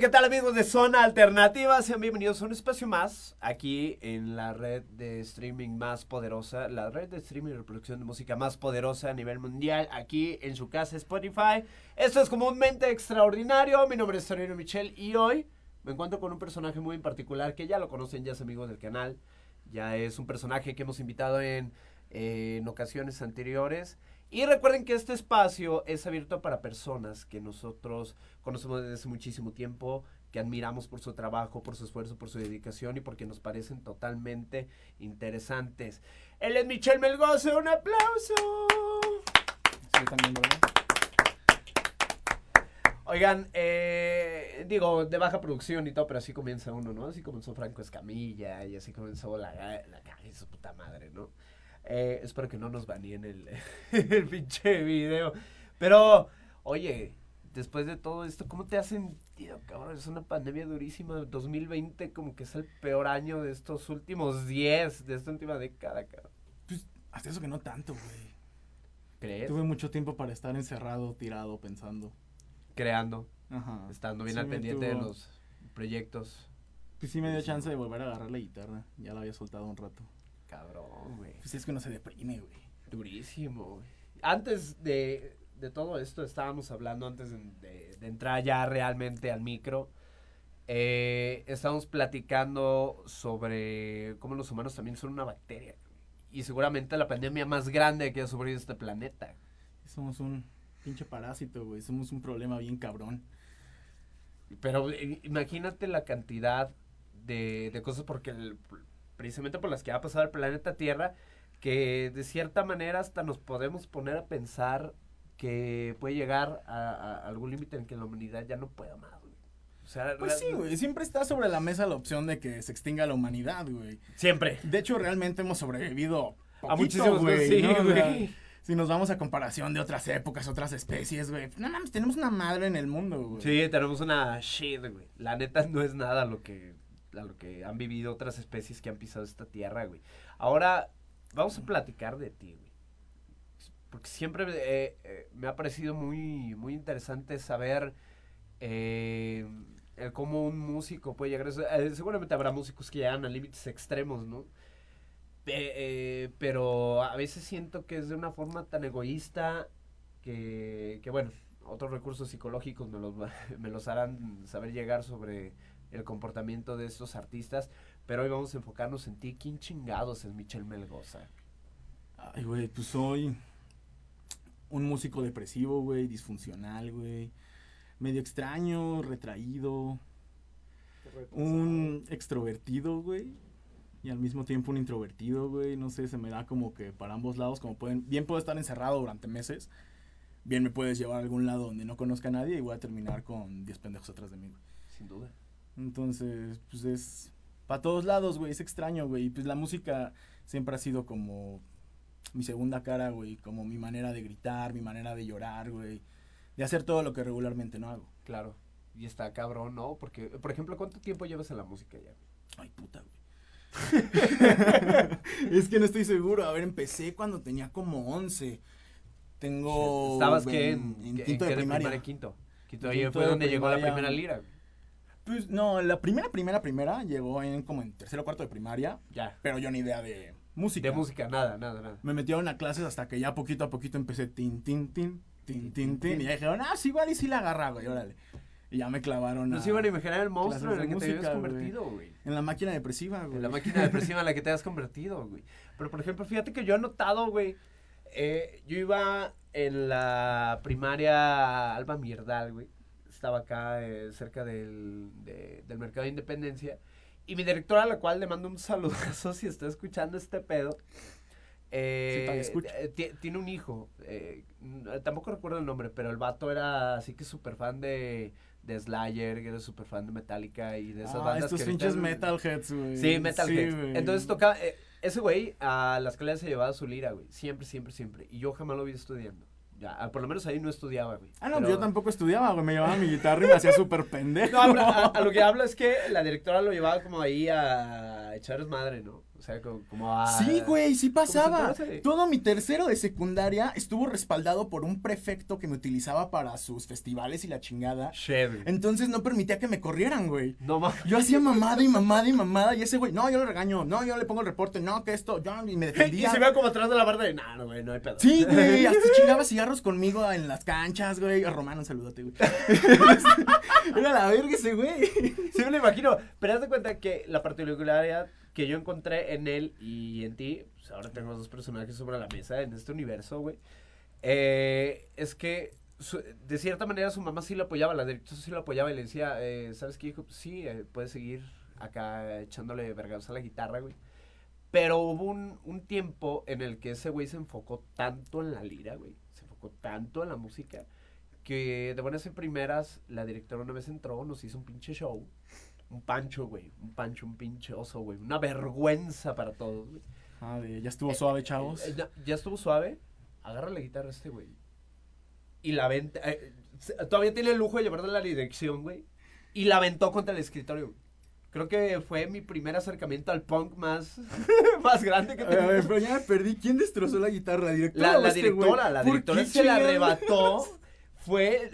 ¿qué tal amigos de Zona Alternativa? Sean bienvenidos a un espacio más aquí en la red de streaming más poderosa, la red de streaming y reproducción de música más poderosa a nivel mundial, aquí en su casa Spotify. Esto es comúnmente extraordinario, mi nombre es Torino Michel y hoy me encuentro con un personaje muy en particular que ya lo conocen, ya es amigo del canal, ya es un personaje que hemos invitado en, en ocasiones anteriores. Y recuerden que este espacio es abierto para personas que nosotros conocemos desde hace muchísimo tiempo, que admiramos por su trabajo, por su esfuerzo, por su dedicación y porque nos parecen totalmente interesantes. Él es Michelle Melgozo, un aplauso. Sí, también. Oigan, eh, digo, de baja producción y todo, pero así comienza uno, ¿no? Así comenzó Franco Escamilla y así comenzó la, la, la su puta madre, ¿no? Eh, espero que no nos baneen el, el pinche video. Pero, oye, después de todo esto, ¿cómo te has sentido, cabrón? Es una pandemia durísima. 2020 como que es el peor año de estos últimos 10, de esta última década, cabrón. Pues, hasta eso que no tanto, güey. ¿Crees? Tuve mucho tiempo para estar encerrado, tirado, pensando. Creando, Ajá. estando bien Sí al pendiente de los proyectos. Pues sí me dio chance de volver a agarrar la guitarra. Ya la había soltado un rato. Cabrón, güey. Pues es que uno se deprime, güey. Durísimo, güey. Antes de, de todo esto, estábamos hablando, antes de, de- de entrar ya realmente al micro, eh, estábamos platicando sobre cómo los humanos también son una bacteria. Y seguramente la pandemia más grande que ha sufrido este planeta. Somos un pinche parásito, güey. Somos un problema bien cabrón. Pero eh, imagínate la cantidad de, de cosas porque el- precisamente por las que ha pasado el planeta Tierra, que de cierta manera hasta nos podemos poner a pensar que puede llegar a, a algún límite en que la humanidad ya no pueda más. güey. O sea, Pues sí, güey. Siempre está sobre la mesa la opción de que se extinga la humanidad, güey. Siempre. De hecho, realmente hemos sobrevivido A muchísimos güey. sí, ¿no? O sea, güey. si nos vamos a comparación de otras épocas, otras especies, güey. No mames, tenemos una madre en el mundo, güey. Sí, tenemos una shit, güey. La neta no es nada lo que, a lo que han vivido otras especies que han pisado esta tierra, güey. Ahora, vamos a platicar de ti, güey. Porque siempre eh, eh, me ha parecido muy, muy interesante saber eh, cómo un músico puede llegar a eso. Eh, seguramente habrá músicos que llegan a límites extremos, ¿no? Pero a veces siento que es de una forma tan egoísta que, que bueno, otros recursos psicológicos me los, me los harán saber llegar sobre el comportamiento de estos artistas, pero hoy vamos a enfocarnos en ti. ¿Quién chingados es Michel Melgoza? Ay, güey, pues soy un músico depresivo, güey, disfuncional, güey. Medio extraño, retraído. Un extrovertido, güey. Y al mismo tiempo un introvertido, güey. No sé, se me da como que para ambos lados, como pueden. Bien puedo estar encerrado durante meses. Bien me puedes llevar a algún lado donde no conozca a nadie y voy a terminar con 10 pendejos atrás de mí, güey. Sin duda. Entonces, pues es para todos lados, güey, es extraño, güey. Y pues la música siempre ha sido como mi segunda cara, güey, como mi manera de gritar, mi manera de llorar, güey, de hacer todo lo que regularmente no hago. Claro. Y está cabrón, ¿no? Porque, por ejemplo, ¿cuánto tiempo llevas en la música ya? Ay, puta, güey. es que no estoy seguro. A ver, empecé cuando tenía como 11. Tengo ¿Estabas ven- qué? En, en quinto en de primaria. Quinto. Quinto. En Ahí fue de donde llegó la primera lira. Pues no, la primera, primera, primera llegó en como en tercero o cuarto de primaria, Ya. pero yo ni idea de música. De música, nada, nada, nada. Me metieron a clases hasta que ya poquito a poquito empecé tin, tin, tin, tin, tin, tin. Y ya dijeron, ah, sí, igual y sí la agarra, güey, órale. Y ya me clavaron No a- se iban a imaginar el monstruo en el que te habías convertido, güey. en la máquina depresiva, güey. En la máquina depresiva en la que te has convertido, güey. Pero, por ejemplo, fíjate que yo he notado, güey. eh, yo iba en la primaria Alba Mierdal, güey. Estaba acá eh, cerca del, de- del mercado de Independencia. Y mi directora, a la cual le mando un saludazo si está escuchando este pedo. eh, Sí, eh, ti- tiene un hijo. eh, tampoco recuerdo el nombre, pero el vato era así que súper fan de, de Slayer, que era súper fan de Metallica y de esas Ah, bandas estos pinches metalheads, güey. Sí, Metalhead. güey. Entonces tocaba. eh, ese güey a las clases se llevaba su lira, güey. Siempre, siempre, siempre. Y yo jamás lo vi estudiando. Ya, ah, por lo menos ahí no estudiaba, güey. Ah, no, Pero- yo tampoco estudiaba, güey. Me llevaba mi guitarra y me hacía súper pendejo. No, habla- a, a lo que hablo es que la directora lo llevaba como ahí a echar madre, ¿no? O sea, como, como a... Sí, güey, sí pasaba. Todo mi tercero de secundaria estuvo respaldado por un prefecto que me utilizaba para sus festivales y la chingada. Güey. Entonces no permitía que me corrieran, güey. No mames. Yo hacía mamada y mamada y mamada y ese güey, no, yo lo regaño, no, yo le pongo el reporte, no, que esto, yo, y me Y defendía. se ve como atrás de la barda de, nah, no, güey, no hay pedo. Sí, güey, hasta chingaba cigarros conmigo en las canchas, güey. A Romano, un saludote, güey. Era la verga ese güey. Sí me lo imagino. Pero haz de cuenta que la particularidad que yo encontré en él y en ti, pues ahora tenemos dos personajes sobre la mesa en este universo, güey. eh, es que de cierta manera su mamá sí lo apoyaba, la directora sí lo apoyaba y le decía, eh, ¿sabes qué, hijo? Sí, eh, puedes seguir acá echándole vergados a la guitarra, güey. Pero hubo un, un tiempo en el que ese güey se enfocó tanto en la lira, güey. Se enfocó tanto en la música que de buenas en primeras la directora una vez entró, nos hizo un pinche show. Un pancho, güey. Un pancho, un pinche oso, güey. Una vergüenza para todos, güey. Ah, ya estuvo suave, chavos. Eh, ya, ya estuvo suave. Agarra la guitarra este, güey. Y la venta. eh, todavía tiene el lujo de llevarla a la dirección, güey. Y la aventó contra el escritorio, güey. Creo que fue mi primer acercamiento al punk más, más grande que ver, a ver, pero ya me perdí. ¿Quién destrozó la guitarra? ¿La directora La, este directora, güey? la ¿Por directora se la arrebató. Fue.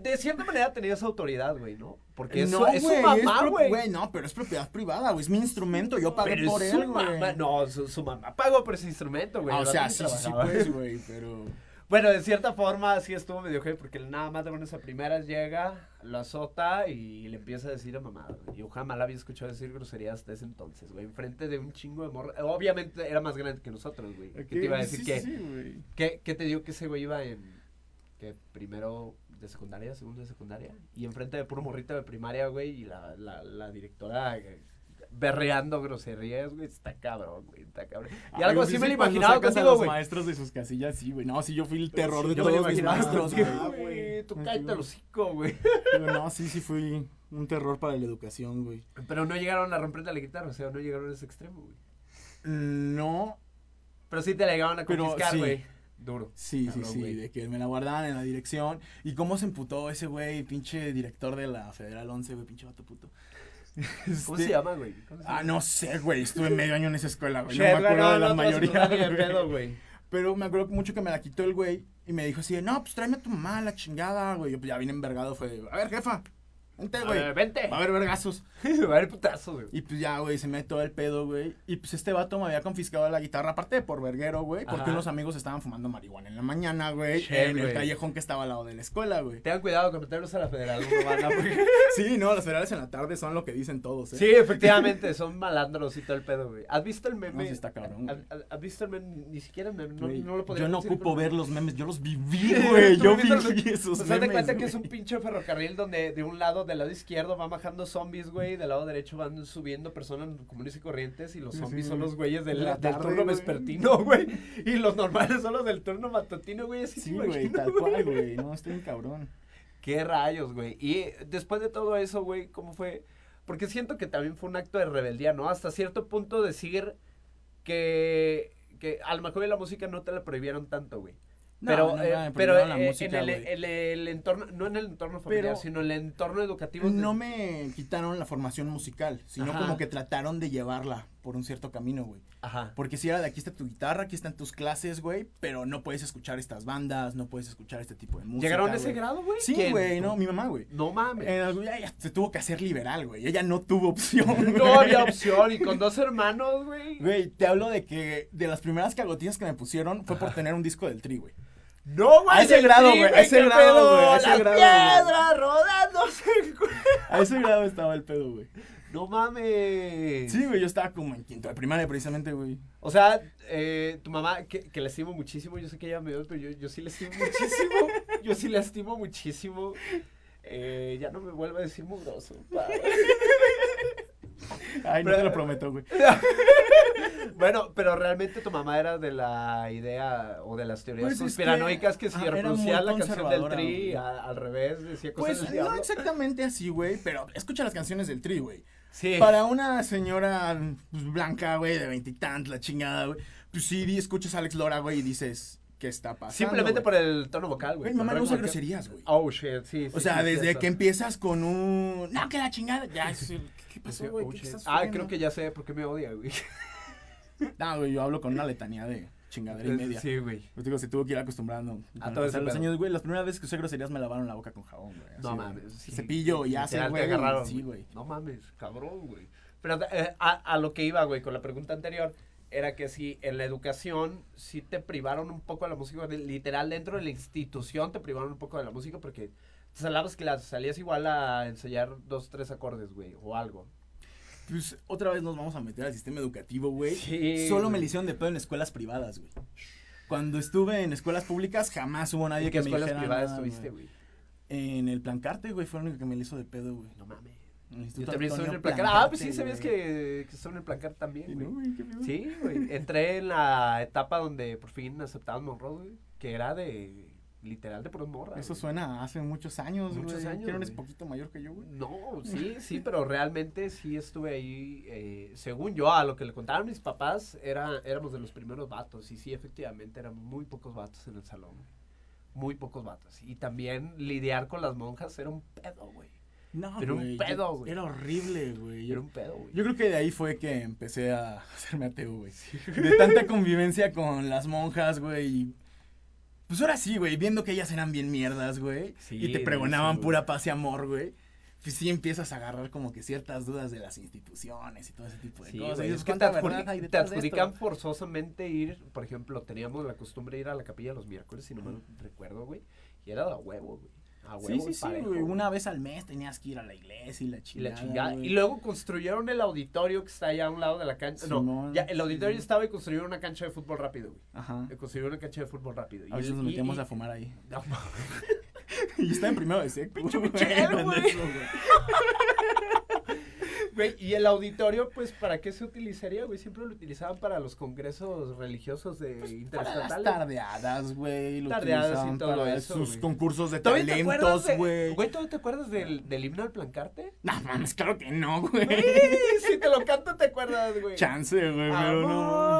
De cierta manera tenía esa autoridad, güey, ¿no? Porque es, no, su, es su mamá, güey. No, pero es propiedad privada, güey. Es mi instrumento. Yo pagué Pero por él, güey. No, su, su mamá pagó por ese instrumento, güey. Ah, o sea, sí, sí, pues, güey, pero... Bueno, de cierta forma sí estuvo medio heavy porque nada más de buenas a primeras llega, lo azota y le empieza a decir a mamá. güey. Yo jamás la había escuchado decir groserías hasta ese entonces, güey. Enfrente de un chingo de morra. Obviamente era más grande que nosotros, güey. ¿Qué te iba a decir? Sí, que, sí, güey. ¿qué, qué te digo que ese güey iba en. que primero de secundaria, segundo de secundaria? Y enfrente de puro morrito de primaria, güey. Y la, la, la directora. eh, Berreando groserías, güey, está cabrón, güey, está cabrón. Y algo así sí, me lo imaginaba contigo, los güey. maestros de sus casillas, sí, güey. No, sí, yo fui el terror de me todos mis imaginaba maestros, güey. güey. Tú cállate güey. el hocico, güey. Pero no, sí, sí fui un terror para la educación, güey. Pero no llegaron a romperle la guitarra, o sea, no llegaron a ese extremo, güey. No, Pero sí te la llegaron a confiscar, sí. Duro. sí, sí, Cabrón, sí, de que me la guardaban en la dirección. ¿Y cómo se emputó ese güey, pinche director de la Federal 11, güey, pinche vato puto? ¿Cómo Este- se llama, güey? ¿Cómo se Ah, no sé, güey, estuve medio año en esa escuela, güey. No me acuerdo de la no, mayoría, güey. Pero me acuerdo mucho que me la quitó el güey y me dijo así de, no, pues tráeme a tu mamá, la chingada, güey. Yo pues ya vine envergado, fue de, a ver, jefa, vente, A güey. ver, Vente. Va a haber vergazos. Va a haber putazos, güey. Y pues ya, güey, se me todo el pedo, güey. Y pues este vato me había confiscado la guitarra, aparte de por verguero, güey. Porque Ajá. unos amigos estaban fumando marihuana en la mañana, güey. En el callejón que estaba al lado de la escuela, güey. Tengan cuidado con meterlos a la federal, no a... Sí, no, las federales en la tarde son lo que dicen todos, ¿eh? Sí, efectivamente, son malandros y todo el pedo, güey. ¿Has visto el meme? No, sí está cabrón, ¿Has, visto el meme? Ni siquiera el meme, no, no lo podría yo no ocupo ver los memes, yo los viví, güey. Yo viví esos Pues haz de memes, cuenta que es un pinche ferrocarril donde de un lado, del lado izquierdo, van bajando zombies, güey. Del lado derecho van subiendo personas comunes y corrientes. Y los zombies sí, son los güeyes del, De la del tarde, turno güey. vespertino, güey. Y los normales son los del turno matutino, güey. Así Sí, güey, imagino, tal cual, güey. No, estoy bien cabrón. Qué rayos, güey. Y después de todo eso, güey, ¿cómo fue? Porque siento que también fue un acto de rebeldía, ¿no? Hasta cierto punto decir que, que a lo mejor la música no te la prohibieron tanto, güey. No, Pero, no, eh, pero la eh, música, en el, el- el entorno, no en el entorno familiar, Pero sino en el entorno educativo. de- No me quitaron la formación musical, sino Ajá. como que trataron de llevarla por un cierto camino, güey. Ajá. Porque si era de aquí está tu guitarra, aquí están tus clases, güey, pero no puedes escuchar estas bandas, no puedes escuchar este tipo de música. ¿Llegaron a ese grado, güey? Sí, güey, no, mi mamá, güey. No mames. Ya- ya se tuvo que hacer liberal, güey. Ella no tuvo opción. no había opción. Y con dos hermanos, güey. Güey, te hablo de que de las primeras cagotillas que me pusieron fue por tener un disco del tri, güey. No, güey. A ese grado, güey, a ese grado, güey, a ese grado, rodándose. A ese grado estaba el pedo, güey. No mames. Sí, güey, yo estaba como en quinto de primaria precisamente, güey. O sea, eh, tu mamá, que, que la estimo muchísimo, yo sé que ella me odia, pero yo, yo sí la estimo muchísimo. yo sí la estimo muchísimo. Eh, ya no me vuelva a decir mugroso. pa. Ay, no Pero- te lo prometo, güey. bueno, pero realmente tu mamá era de la idea o de las teorías Pues es conspiranoicas que, si ah, la canción del tri a- al revés, decía cosas Pues del no exactamente así, güey, pero escucha las canciones del tri, güey. Sí. Para una señora pues, blanca, güey, de veintitantos, la chingada, güey. Pues sí, escuchas a Alex Lora, güey, y dices, ¿qué está pasando? Simplemente por el tono vocal, güey. Mi mamá no usa que- groserías, güey. Oh, shit, sí. O sea, sí, desde que empiezas con un... No, que la chingada. Ya, ¿qué Sí, pasó, güey? oh, ¿Qué Ah, creo que ya sé por qué me odia, güey. No, güey, yo hablo con una letanía de chingadera y media. Sí, güey. Digo, se tuvo que ir acostumbrando. A Con todo pasar ese los años, güey, las primeras veces que usé groserías me lavaron la boca con jabón, güey. así, No mames. sí. Cepillo y te güey. agarraron, Sí, güey. No mames, cabrón, güey. Pero eh, a, a lo que iba, güey, con la pregunta anterior, era que si en la educación sí te privaron un poco de la música, literal dentro de la institución te privaron un poco de la música porque te salabas clases, salías igual a enseñar dos, tres acordes, güey, o algo. Pues otra vez nos vamos a meter al sistema educativo, güey. Sí, Solo me le hicieron de pedo en escuelas privadas, güey. Cuando estuve en escuelas públicas, jamás hubo nadie ¿En qué que me escuelas dijera privadas nada, estuviste, güey. En el Plancarte, güey, fue el único que me le hizo de pedo, güey. No mames. Yo también estuve en el placar. Ah, pues sí, Plancarte, sabías que, que estuve en el placar también, güey. ¿no? ¿Qué? Sí, güey. Entré en la etapa donde por fin aceptaban Monroe, güey. Que era de. Literal de puras morras. Eso güey. suena hace muchos años, güey. Muchos años, Que eres güey. poquito mayor que yo, güey. No, sí, sí, pero realmente sí estuve ahí. eh, según yo, a lo que le contaron mis papás, era, éramos de los primeros vatos. Y sí, efectivamente, eran muy pocos vatos en el salón. Muy pocos vatos. Y también lidiar con las monjas era un pedo, güey. No, Era un güey, pedo, güey. Era horrible, güey. Era un pedo, güey. Yo creo que de ahí fue que empecé a hacerme ateo, güey. De tanta convivencia con las monjas, güey. y, Pues ahora sí, güey, viendo que ellas eran bien mierdas, güey. Sí, y te pregonaban pura paz y amor, güey. Pues sí empiezas a agarrar como que ciertas dudas de las instituciones y todo ese tipo de Sí, cosas. Y es que te, ¿cuánta adjudi- verdad hay te adjudican forzosamente ir, por ejemplo, teníamos la costumbre de ir a la capilla los miércoles, si no me recuerdo, güey, y era de huevo, güey. A huevo Sí, sí, sí, güey. Una vez al mes tenías que ir a la iglesia y la Y chingada. la chingada. güey. Y luego construyeron el auditorio que está allá a un lado de la cancha. no, ya el auditorio sí. estaba y construyeron una cancha de fútbol rápido, güey. Ajá. Eh, Construyeron una cancha de fútbol rápido. Y A veces el- nos metíamos y- a fumar ahí. No, Y estaba en primero de seco. Pinche güey, güey. y el auditorio, pues, ¿para qué se utilizaría, güey? Siempre lo utilizaban para los congresos religiosos de Para las interestatales. tardeadas, güey. lo Tardeadas y todo para eso, Sus güey. concursos de ¿Todavía te acuerdas talentos, güey. Güey, ¿todavía te acuerdas del, del himno al plancarte? No mames, claro que no, güey. Güey, si te lo canto, ¿te acuerdas, güey? Chance, güey, pero no.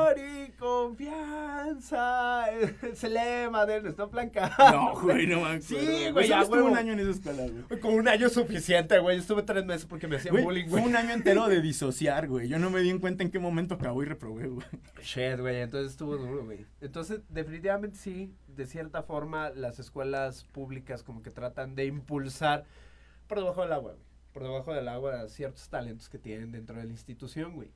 Amor y confianza. Es el lema de nuestro plancarte. No, güey, no me acuerdo. Sí, güey, Solo a estuve un año en esa escuela, güey. Con un año suficiente, güey. Estuve tres meses porque me hacían Güey, bullying, güey. un año entero de disociar, güey. Yo no me di en cuenta en qué momento acabó y reprobé, güey. Shit, güey, entonces estuvo duro, güey. Entonces, definitivamente sí, de cierta forma, las escuelas públicas como que tratan de impulsar por debajo del agua, güey. Por debajo del agua ciertos talentos que tienen dentro de la institución, güey.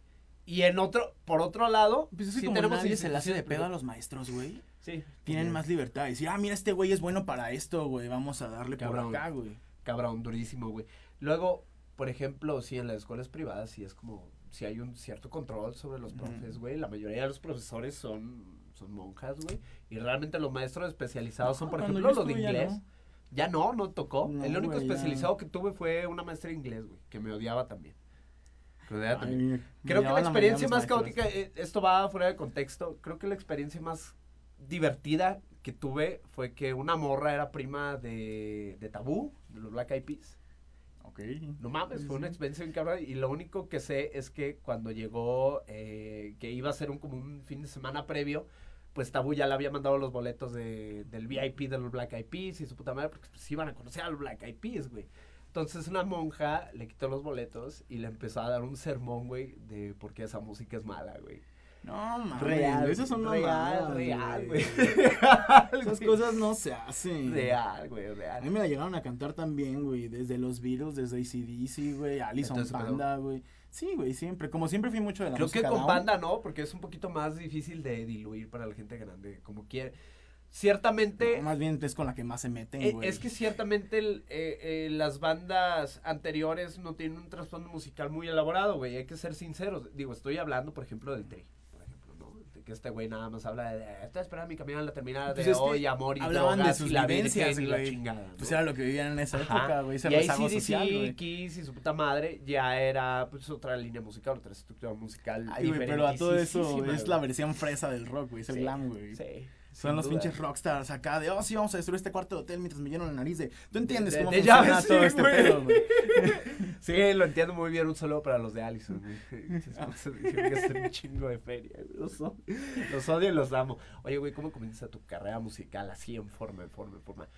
Y en otro, por otro lado, Pues es que sí como tenemos nadie se le hace de pedo a los maestros, güey. Sí. Tienen más libertad de decir, ah, mira, este güey es bueno para esto, güey. Vamos a darle Cabrón. por acá, güey. Cabrón, durísimo, güey. Luego, por ejemplo, sí, en las escuelas privadas sí es como, si hay un cierto control sobre los profes, güey. La mayoría de los profesores son, son monjas, güey. Y realmente los maestros especializados son, por ejemplo, los de ya inglés. no. Ya no, no tocó. No, el único ya. especializado que tuve fue una maestra de inglés, güey, que me odiaba también. Ay, también. Creo que la experiencia más caótica, eh, esto va fuera de contexto, creo que la experiencia más divertida que tuve fue que una morra era prima de, de Tabú, de los Black Eyed Peas. Ok. No mames, fue una experiencia bien cabrón. Y lo único que sé es que cuando llegó, eh, que iba a ser un, como un fin de semana previo, pues Tabú ya le había mandado los boletos de, del VIP de los Black Eyed Peas y su puta madre, porque pues iban a conocer a los Black Eyed Peas, güey. Entonces una monja le quitó los boletos y le empezó a dar un sermón, güey, de por qué esa música es mala, güey. No, mames. Real, Esas son real, real, güey. Esas cosas no se hacen. Real, güey, A mí real. me la llegaron a cantar también, güey. Desde los Beatles, desde ACDC, güey. Pero- Panda, güey. Sí, güey, siempre. Como siempre fui mucho de la Creo que música con down. banda no, porque es un poquito más difícil de diluir para la gente grande, como quiere. Ciertamente, No, más bien es con la que más se meten, eh, güey. es que ciertamente el, eh, eh, las bandas anteriores no tienen un trasfondo musical muy elaborado, güey, hay que ser sinceros. Digo, estoy hablando, por ejemplo, del Tri, por ejemplo, ¿no? De que este güey nada más habla de, estoy esperando mi camión en la terminal Pues de hoy, amor y hablaban de drogas sus y la vivencias, y la chingada, Pues era lo que vivían en esa Ajá. época, güey. Y ahí sí, social, sí. Kiss y su puta madre ya era pues otra línea musical, otra estructura musical Ay, güey, pero a todo eso es la versión fresa del rock, güey. Es el glam, güey. Sí. Son los duda. pinches rockstars acá de, oh, sí, vamos a destruir este cuarto de hotel mientras me lleno la nariz de... Tú entiendes de- cómo de funciona llaves, todo sí, este pedo, güey. Sí, lo entiendo muy bien. Un saludo para los de Allison. güey. Un chingo de feria. Los, odio, los odio y los amo. Oye, güey, ¿cómo comienza tu carrera musical así en forma, en forma, en forma?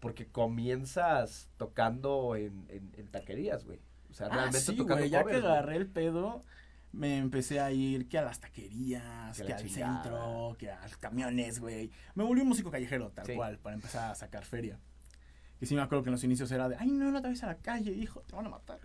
Porque comienzas tocando en, en, en taquerías, güey. O sea, Ah, realmente sí, tocando güey, ya covers, que agarré el pedo, me empecé a ir que a las taquerías, Que que, la al chingada. centro, que a los camiones, güey. Me volví un músico callejero, tal Sí. cual, para empezar a sacar feria. Y sí me acuerdo que en los inicios era de, ay, no, no te vayas a la calle, hijo, te van a matar.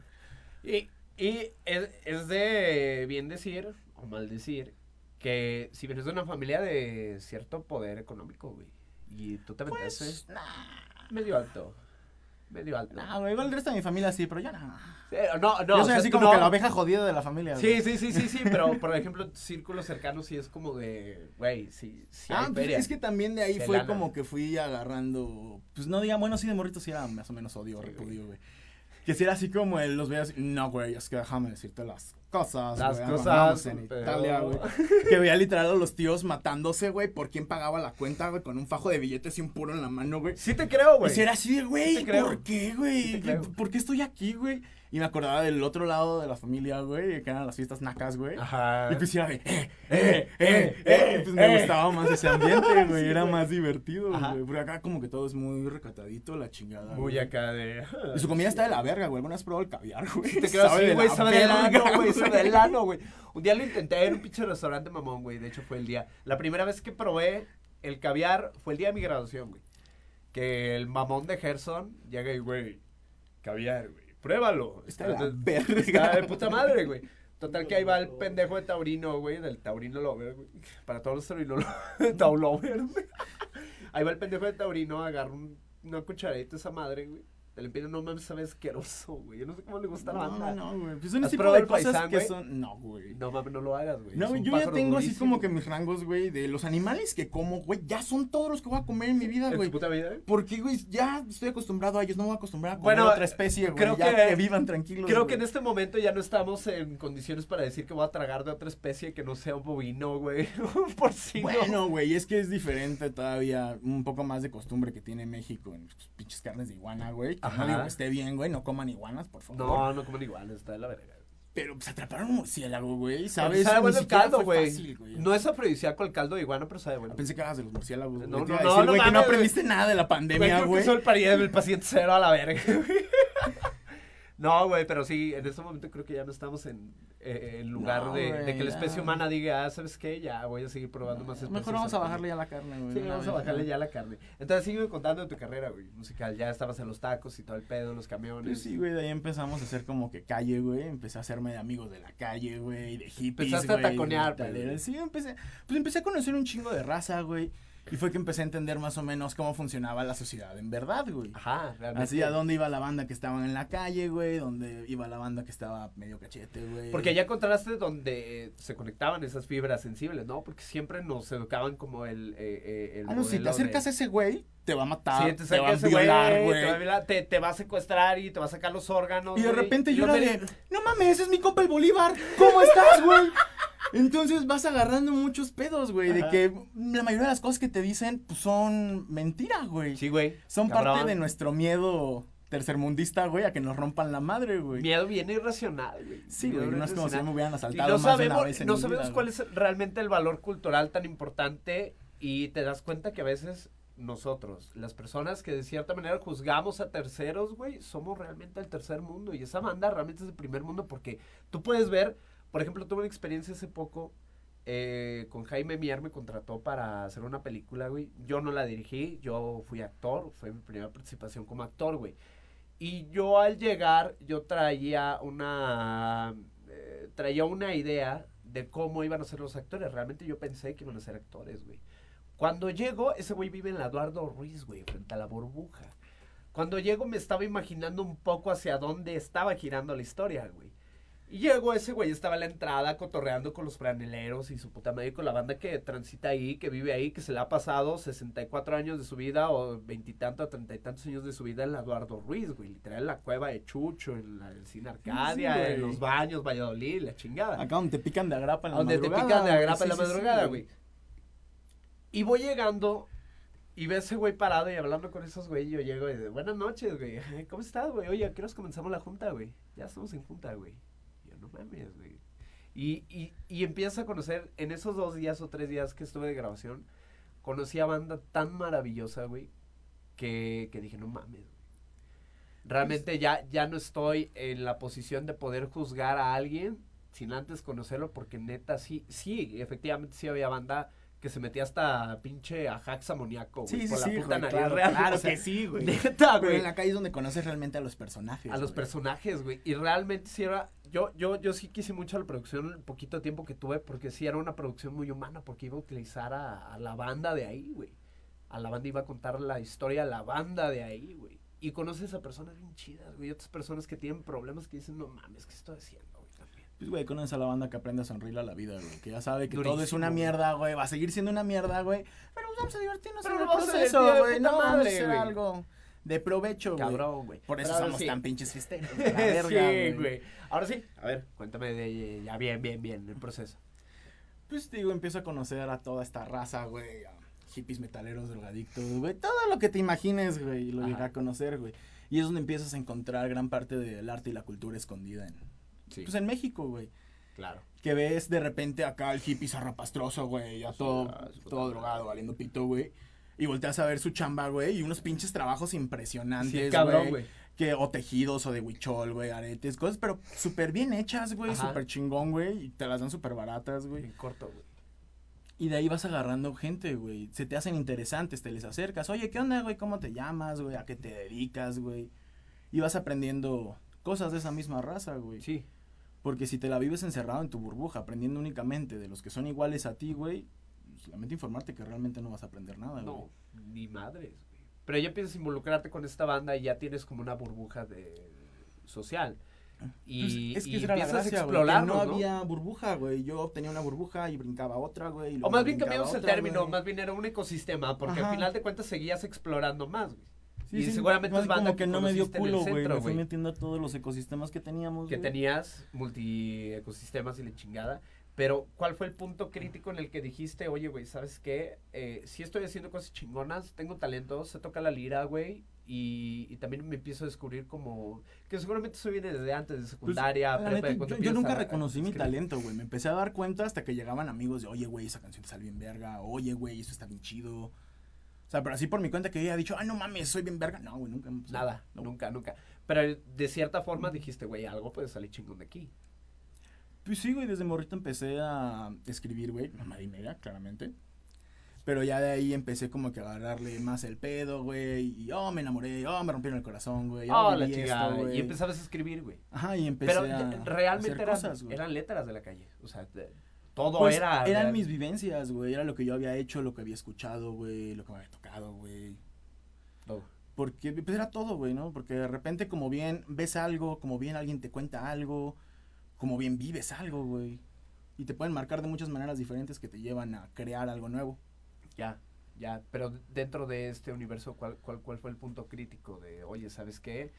Y, y es, es de bien decir o mal decir que si vienes de una familia de cierto poder económico, güey, y tú te metes Pues, nah, medio alto, medio alto. güey, igual el resto de mi familia sí, pero yo no. No, no, yo o soy sea, así como no. que la oveja jodida de la familia, Sí, güey. sí, sí, sí, sí, pero por ejemplo, círculos cercanos sí es como de, güey, sí, sí Ah, hay pues feria. es que también de ahí fue lana. como que fui agarrando, pues no diga, bueno, sí de morrito sí era más o menos odio, Sí, repudio, güey. Que si era así como él los así, no, güey, es que déjame decirte las cosas, Las güey, cosas, en Italia, güey. Que veía literal a los tíos matándose, güey, por quién pagaba la cuenta, güey, con un fajo de billetes y un puro en la mano, güey. Sí te creo, Y güey. si era así Sí güey, creo. ¿por qué, güey? ¿Por qué estoy aquí, güey? Y me acordaba del otro lado de la familia, güey, que eran las fiestas nacas, güey. Ajá. Y pues era de, eh, eh, eh, eh, y pues me eh. gustaba más ese ambiente, güey, era más divertido, güey. Porque acá como que todo es muy recatadito, la chingada. Muy acá de... Y su comida está de la verga, güey. ¿Alguna vez probado el caviar, güey? Te creo así, güey, sabe del ano, güey, sabe del ano, güey. Un día lo intenté en un pinche restaurante mamón, güey. De hecho, fue el día. La primera vez que probé el caviar fue el día de mi graduación, güey. Que el mamón de Gerson llega y, güey, caviar, güey. Pruébalo. Está de la Entonces, verga. Está de puta madre, güey. Total que ahí va el pendejo de Taurino, güey, del Taurino Lover, güey. Para todos los Taurino Taulover, güey. Ahí va el pendejo de Taurino, agarra un- una cucharadita esa madre, güey. Te le pide, no mames, sabe asqueroso, güey. Yo no sé cómo le gusta la No, banda. no, güey. Pues son ¿Has ese tipo de el cosas paisán, que son... No, güey. No mames, no lo hagas, güey. No, yo ya tengo así como que mis rangos, güey, de los animales que como, güey, ya son todos los que voy a comer en mi vida, ¿En güey. tu puta vida? Porque, güey, ya estoy acostumbrado a ellos, no me voy a acostumbrar a comer Bueno, otra especie, güey. creo ya que- que, vivan tranquilos. Creo que en este momento ya no estamos en condiciones para decir que voy a tragar de otra especie que no sea un bovino, güey. Un porcino. Bueno, güey, es que es diferente todavía, un poco más de costumbre que tiene México en pinches carnes de iguana, güey. Que Ajá. no digo que esté bien, güey, no coman iguanas, por favor. No, no comen igual, está de la verga. Pero pues atraparon un murciélago, güey, Sabes, sabe bueno el caldo, güey. No es afrodisíaco el caldo de iguana, pero sabe bueno. Pensé que eras de los murciélagos. No, no, no, no güey, que no aprendiste nada de la pandemia, güey. soy el pariente del paciente cero a la verga, güey. No, güey, pero sí, en este momento creo que ya no estamos en, eh, en lugar No, de, que la ya. especie humana diga, ah, ¿sabes qué? Ya voy a seguir probando más especies. Mejor vamos a autóctonas". bajarle ya la carne, güey. Sí, vamos a bajarle ¿no? ya la carne. Entonces, sigue contando de tu carrera, güey, musical. Ya estabas en los tacos y todo el pedo, los camiones. Pues sí, güey, de ahí empezamos a hacer como que calle, güey. Empecé a hacerme de amigos de la calle, güey, de hippies, Empezaste a taconear, pues, güey. Sí, empecé, pues empecé a conocer un chingo de raza, güey. Y fue que empecé a entender más o menos cómo funcionaba la sociedad en verdad, güey. Ajá, realmente. Así a dónde iba la banda que estaba en la calle, güey, dónde iba la banda que estaba medio cachete, güey. Porque ya encontraste donde se conectaban esas fibras sensibles, ¿no? Porque siempre nos educaban como el. eh, eh, el Ah, no, si te acercas de- a ese güey, te va a matar, Sí, te, te, va a ese güey, violar, te, güey. te, te va a secuestrar y te va a sacar los órganos. Y de repente y yo era de, no mames, es mi compa el Bolívar, ¿cómo estás, güey? Entonces vas agarrando muchos pedos, güey, de que la mayoría de las cosas que te dicen pues, son mentiras, güey. Sí, güey. son cabrón. parte de nuestro miedo tercermundista, güey, a que nos rompan la madre, güey. Miedo viene irracional, güey. Sí, güey, no es como si me hubieran Y asaltado no más de una sabemos, vez en no mi sabemos vida, cuál güey. es realmente el valor cultural tan importante y te das cuenta que a veces nosotros, las personas que de cierta manera juzgamos a terceros, güey, somos realmente el tercer mundo y esa banda realmente es el primer mundo porque tú puedes ver, por ejemplo, tuve una experiencia hace poco eh, con Jaime Mier, me contrató para hacer una película, güey. Yo no la dirigí, yo fui actor, fue mi primera participación como actor, güey. Y yo al llegar, yo traía una, eh, traía una idea de cómo iban a ser los actores. Realmente yo pensé que iban a ser actores, güey. Cuando llego, ese güey vive en la Eduardo Ruiz, güey, frente a la burbuja. Cuando llego me estaba imaginando un poco hacia dónde estaba girando la historia, güey. Y llegó ese güey, estaba en la entrada cotorreando con los franeleros y su puta madre con la banda que transita ahí, que vive ahí, que se le ha pasado 64 años de su vida o veintitantos, treinta y tantos años de su vida en la Eduardo Ruiz, güey. Literal en la cueva de Chucho, en la, el cine Arcadia, en los baños, Valladolid, la chingada. Acá donde te pican de agrapa en la donde te madrugada, pican de agrapa en la sí, madrugada, güey. Y voy llegando y ve ese güey parado y hablando con esos güey. y Yo llego y de buenas noches, güey. "Ay, ¿Cómo estás, güey? Oye, ¿a qué horas comenzamos la junta, güey? Ya estamos en junta, güey. Yo no mames, güey. Y, y, y empiezas a conocer en esos dos días o tres días que estuve de grabación, conocí a banda tan maravillosa, güey, que, que dije, no mames, güey. Realmente ya, ya no estoy en la posición de poder juzgar a alguien sin antes conocerlo, porque neta sí, sí, efectivamente sí había banda que se metía hasta pinche ajax amoníaco, güey, Sí, sí, por la puta güey, nariz claro, real, claro o sea, que sí, güey. Neta, Pero güey. en la calle es donde conoces realmente a los personajes. A los personajes, güey. Y realmente sí era. Yo, yo, yo sí quise mucho la producción el poquito tiempo que tuve, porque sí era una producción muy humana, porque iba a utilizar a, a la banda de ahí, güey. A la banda iba a contar la historia a la banda de ahí, güey. Y conoces a personas bien chidas, güey. Otras personas que tienen problemas que dicen, no mames, ¿qué estoy haciendo. Pues, güey, conoces a la banda que aprende a sonreír a la vida, güey. Que ya sabe que todo es una mierda, güey. Va a seguir siendo una mierda, güey. Pero vamos a divertirnos Pero en el vamos a proceso, güey. No, vamos a madre, hacer güey. algo de provecho, güey. Cabrón, güey. Por eso Pero somos sí. tan pinches fiesteros. la verga, sí, güey. Ahora sí. A ver, cuéntame de ya bien, bien, bien, el proceso. Pues digo, empiezo a conocer a toda esta raza, güey. a Hippies, metaleros, drogadictos, güey. Todo lo que te imagines, güey. Lo llegué a conocer, güey. Y es donde empiezas a encontrar gran parte del arte y la cultura escondida en, Sí, pues en México, güey. claro. Que ves de repente acá el hippie zarrapastroso, güey. Ya todo, ah, todo drogado, valiendo pito, güey. Y volteas a ver su chamba, güey. Y unos pinches trabajos impresionantes, Sí, cabrón, güey. Que, o tejidos, o de huichol, güey, aretes, cosas, pero súper bien hechas, güey. Súper chingón, güey. Y te las dan súper baratas, güey. En corto, güey. Y de ahí vas agarrando gente, güey. Se te hacen interesantes, te les acercas. Oye, ¿qué onda, güey? ¿Cómo te llamas, güey? ¿A qué te dedicas, güey? Y vas aprendiendo cosas de esa misma raza, güey. Sí. Porque si te la vives encerrado en tu burbuja, aprendiendo únicamente de los que son iguales a ti, güey, pues, lamento informarte que realmente no vas a aprender nada, güey. No, ni madres, güey. Pero ya empiezas a involucrarte con esta banda y ya tienes como una burbuja de social. Y, Pues, es que y era la empiezas gracia, a explorarlo, no, ¿no? había burbuja, güey. Yo tenía una burbuja y brincaba otra, güey. O más bien cambiamos el término, güey. más bien era un ecosistema, porque Ajá. al final de cuentas seguías explorando más, güey. Sí, y sí, seguramente es banda como que que no me dio culo, güey. Me fui metiendo a todos los ecosistemas que teníamos, Que tenías multi ecosistemas y la chingada. Pero, ¿cuál fue el punto crítico en el que dijiste, oye, güey, ¿sabes qué? Eh, sí estoy haciendo cosas chingonas, tengo talento, se toca la lira, güey, y, y también me empiezo a descubrir como... Que seguramente eso viene desde antes, de Pues, secundaria, prepa, neta, yo, yo nunca a- a reconocí mi talento, güey. Me empecé a dar cuenta hasta que llegaban amigos de, oye, güey, esa canción te sale bien verga. Oye, güey, eso está bien chido. O sea, pero así por mi cuenta que yo había dicho, ah, no mames, soy bien verga. No, güey, nunca. Nada, No. nunca, nunca. Pero de cierta forma dijiste, güey, algo puede salir chingón de aquí. Pues sí, güey, desde morrito empecé a escribir, güey, la marinera, claramente. Pero ya de ahí empecé como que a agarrarle más el pedo, güey. Y, oh, me enamoré, oh, me rompieron el corazón, güey. oh, Oh, la chingada. güey. y empezabas a escribir, güey. Ajá, y empecé Pero a realmente hacer eran, cosas, güey. eran letras de la calle. O sea, de- todo Pues, era... Eran era- mis vivencias, güey. Era lo que yo había hecho, lo que había escuchado, güey. Lo que me había tocado, güey. todo. Porque pues, era todo, güey, ¿no? Porque de repente, como bien ves algo, como bien alguien te cuenta algo, como bien vives algo, güey. Y te pueden marcar de muchas maneras diferentes que te llevan a crear algo nuevo. Ya, ya. Pero dentro de este universo, ¿cuál, cuál, cuál fue el punto crítico de, oye, ¿sabes qué?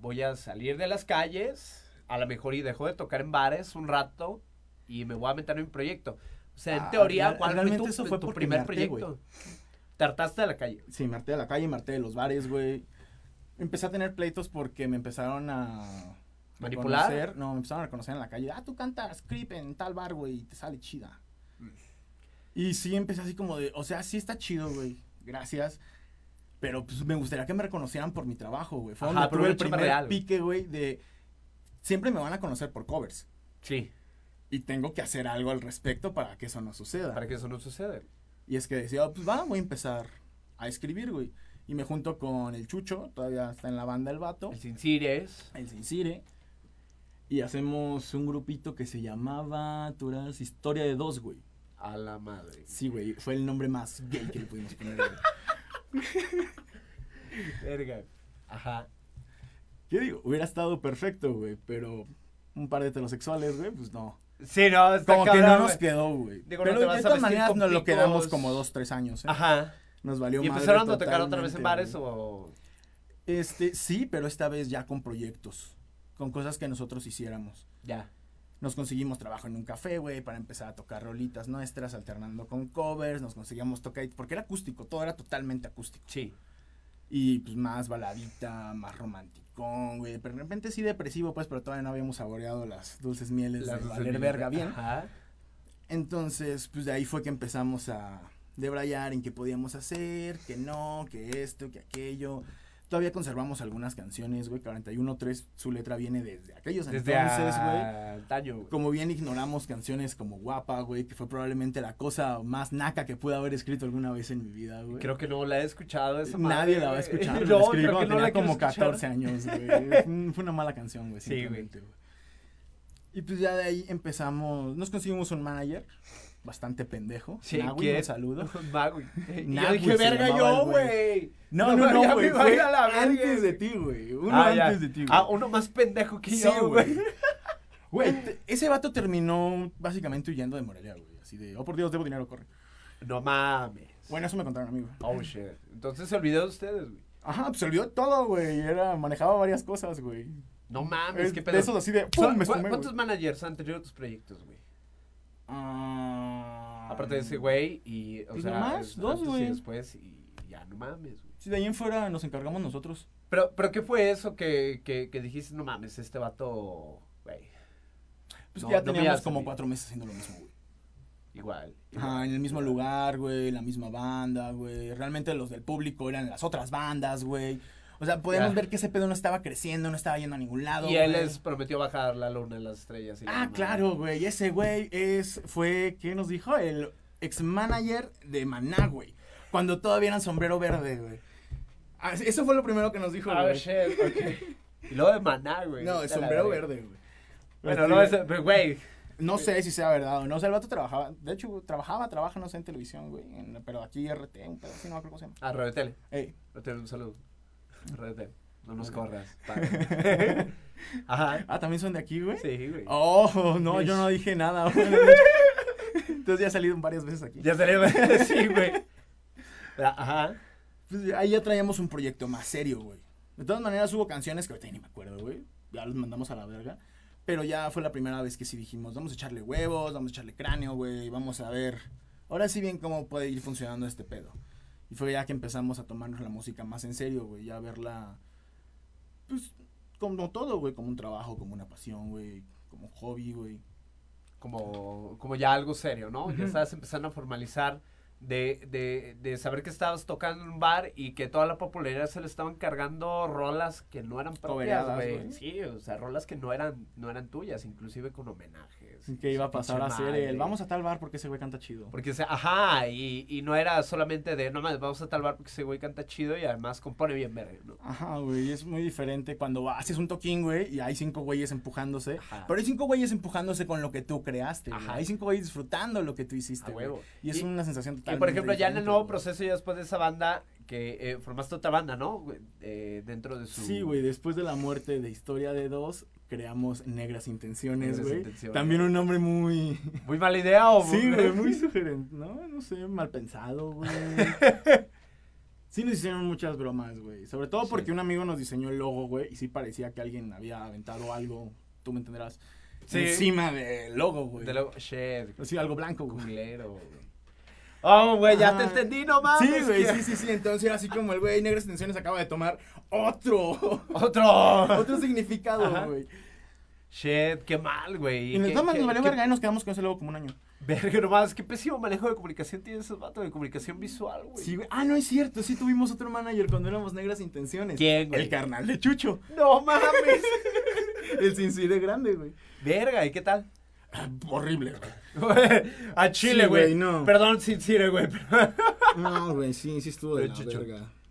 Voy a salir de las calles, a lo mejor y dejo de tocar en bares un rato y me voy a meter en mi proyecto. O sea, en Ah, teoría, real- ¿cuál fue realmente tu, eso fue tu primer proyecto? Te hartaste de la calle. Sí, me harté de la calle, me harté de los bares, güey. Empecé a tener pleitos porque me empezaron a... ¿Manipular? reconocer- No, me empezaron a reconocer en la calle. Ah, tú cantas creep en tal bar, güey, y te sale chida. Mm. Y sí, empecé así como de, o sea, sí está chido, güey, gracias. Pero pues me gustaría que me reconocieran por mi trabajo, güey. Fue Ajá, donde tuve el primer real, pique, güey, de... Siempre me van a conocer por covers. Sí, Y tengo que hacer algo al respecto para que eso no suceda. para que eso no suceda. Y es que decía, "Oh, pues va, voy a empezar a escribir, güey. Y me junto con el Chucho, todavía está en la banda el vato, El Sin Cires. el Sincire. Y hacemos un grupito que se llamaba, tú eras Historia de Dos, güey. A la madre. Sí, güey, fue el nombre más gay que le pudimos poner. Verga. Ajá. ¿Qué digo? Hubiera estado perfecto, güey, pero un par de heterosexuales, güey, pues no. Sí, no, está Como que no nos quedó, güey. Digo, no Pero vas de todas maneras nos lo quedamos como dos, tres años, ¿eh? Ajá. Nos valió ¿Y madre empezaron a tocar otra vez en bares o...? Este, sí, pero esta vez ya con proyectos, con cosas que nosotros hiciéramos. Ya. Nos conseguimos trabajo en un café, güey, para empezar a tocar rolitas nuestras, alternando con covers, nos conseguíamos tocar, porque era acústico, todo era totalmente acústico. Sí. Y pues más baladita, más romanticón, güey, pero de repente sí depresivo, pues, pero todavía no habíamos saboreado las dulces mieles Las de dulces valer verga bien. Ajá. Entonces, pues de ahí fue que empezamos a debrayar en qué podíamos hacer, que no, que esto, que aquello. Todavía conservamos algunas canciones, güey. 41.3, su letra viene desde aquellos Desde entonces, güey. güey. Como bien ignoramos canciones como Guapa, güey, que fue probablemente la cosa más naca que pude haber escrito alguna vez en mi vida, güey. Creo que no la he escuchado esa Nadie madre, la va a escuchar. No, la escribí creo que cuando no tenía la quiero como escuchar. 14 años, güey. Fue- una mala canción, güey, Sí, güey. simplemente, güey. Y pues ya de ahí empezamos, nos conseguimos un manager bastante pendejo. Sí, Nahui, ¿quién? un saludo. Yo Nahui dije, verga yo, güey". No, no, no, güey. Fue antes de ti, güey. Uno Ah, ya. antes de ti, güey. Ah, uno más pendejo que Sí, yo, güey. güey. Ese vato terminó básicamente huyendo de Morelia, güey. Así de, oh por Dios, debo dinero, corre. No mames. Bueno, eso me contaron a mí, güey. Oh, shit. Entonces se olvidó de ustedes, güey. Ajá, pues se olvidó todo, güey. Era, manejaba varias cosas, güey. No mames, Es qué de pedo. esos así de, ¡pum! Me ¿cu- sumé, ¿Cuántos managers han tenido tus proyectos, güey? Ah, Aparte de ese güey y, o Pues sea, nomás, dos, antes güey. y después y ya, no mames, güey. Sí, de ahí en fuera nos encargamos nosotros. Pero, pero ¿qué fue eso que, que, que dijiste, no mames, este vato, güey, Pues No, ya no me teníamos como cuatro meses haciendo lo mismo, güey. igual. Ajá, igual, en el mismo lugar, güey, la misma banda, güey. Realmente los del público eran las otras bandas, güey. O sea, podemos Ya. ver que ese pedo no estaba creciendo, no estaba yendo a ningún lado. Y él les prometió bajar la luna en las estrellas. y Ah, claro, güey. Ese güey es, fue, ¿qué nos dijo? El ex manager de Maná, güey. Cuando todavía eran sombrero verde, güey. Ah, eso fue lo primero que nos dijo, Ah, güey. shit, ok. Y luego de maná, güey. No, la sombrero verde, güey. Bueno, no, es, pero, güey. No sé si sea verdad o no. O sea, el vato trabajaba. De hecho, trabajaba, trabaja, no sé, en televisión, güey. en- pero aquí RT, un pedo así, no me acuerdo cómo se llama. Ah, Redetele. Ey. Redetele, un saludo. Redetele. No nos corras. padre. Ajá. Ah, ¿también son de aquí, güey? Sí, güey. Oh, no, yo no dije nada, güey. Entonces ya he salido varias veces aquí. Ya salió. sí, güey. Ajá. Pues ahí ya traíamos un proyecto más serio, güey. De todas maneras hubo canciones que ahorita ni me acuerdo, güey. Ya los mandamos a la verga. Pero ya fue la primera vez que sí dijimos, vamos a echarle huevos, vamos a echarle cráneo, güey. Vamos a ver, ahora sí bien cómo puede ir funcionando este pedo. Y fue ya que empezamos a tomarnos la música más en serio, güey. Ya a verla, pues, como todo, güey. Como un trabajo, como una pasión, güey. Como un hobby, güey. Como, como ya algo serio, ¿no? Ya estabas empezando a formalizar de, de, de saber que estabas tocando en un bar y que toda la popularidad se le estaban cargando rolas que no eran propias, güey. Sí, o sea, rolas que no eran, no eran tuyas, inclusive con homenajes. Que iba a pasar a ser el, vamos a tal bar porque ese güey canta chido. Porque, o sea, ajá, y, y no era solamente de, no mames, vamos a tal bar porque ese güey canta chido y además compone bien verga, ¿no? Ajá, güey, es muy diferente cuando haces un toquín, güey, y hay cinco güeyes empujándose. Ajá. Pero hay cinco güeyes empujándose con lo que tú creaste. Ajá. Hay cinco güeyes disfrutando lo que tú hiciste, güey. Y es una sensación Y totalmente por ejemplo, ya en el nuevo proceso, ya después de esa banda, que eh, formaste otra banda, ¿no? Eh, dentro de su... Sí, güey, después de la muerte de Historia de Dos, creamos Negras Intenciones, Negras güey. Intenciones. También un nombre muy... ¿Muy mala idea o...? Sí, güey, muy sugerente, ¿no? No sé, mal pensado, güey. Sí nos hicieron muchas bromas, güey. Sobre todo porque Sí. un amigo nos diseñó el logo, güey, y sí parecía que alguien había aventado algo, tú me entenderás, Sí. encima del logo, güey. De luego, shit, Así, algo blanco, güey. Oh, güey, ya te entendí, no mames. Sí, güey, sí, sí, sí. Entonces era así como el güey Negras Intenciones acaba de tomar otro, Otro. otro significado, güey. Shit, qué mal, güey. Y nos, qué- nos valió verga y nos quedamos con ese logo como un año. Verga, nomás, qué pésimo manejo de comunicación tiene ese vato de comunicación visual, güey. Sí, güey. Ah, no es cierto. Sí tuvimos otro manager cuando éramos Negras Intenciones. ¿Quién, güey? El carnal de Chucho. No mames. El cincire grande, güey. Verga, ¿y qué tal? Horrible, güey. A Chile, Sí, güey. no. Perdón, sin Cire, güey. No, güey, sí, sí estuvo de la Chucho.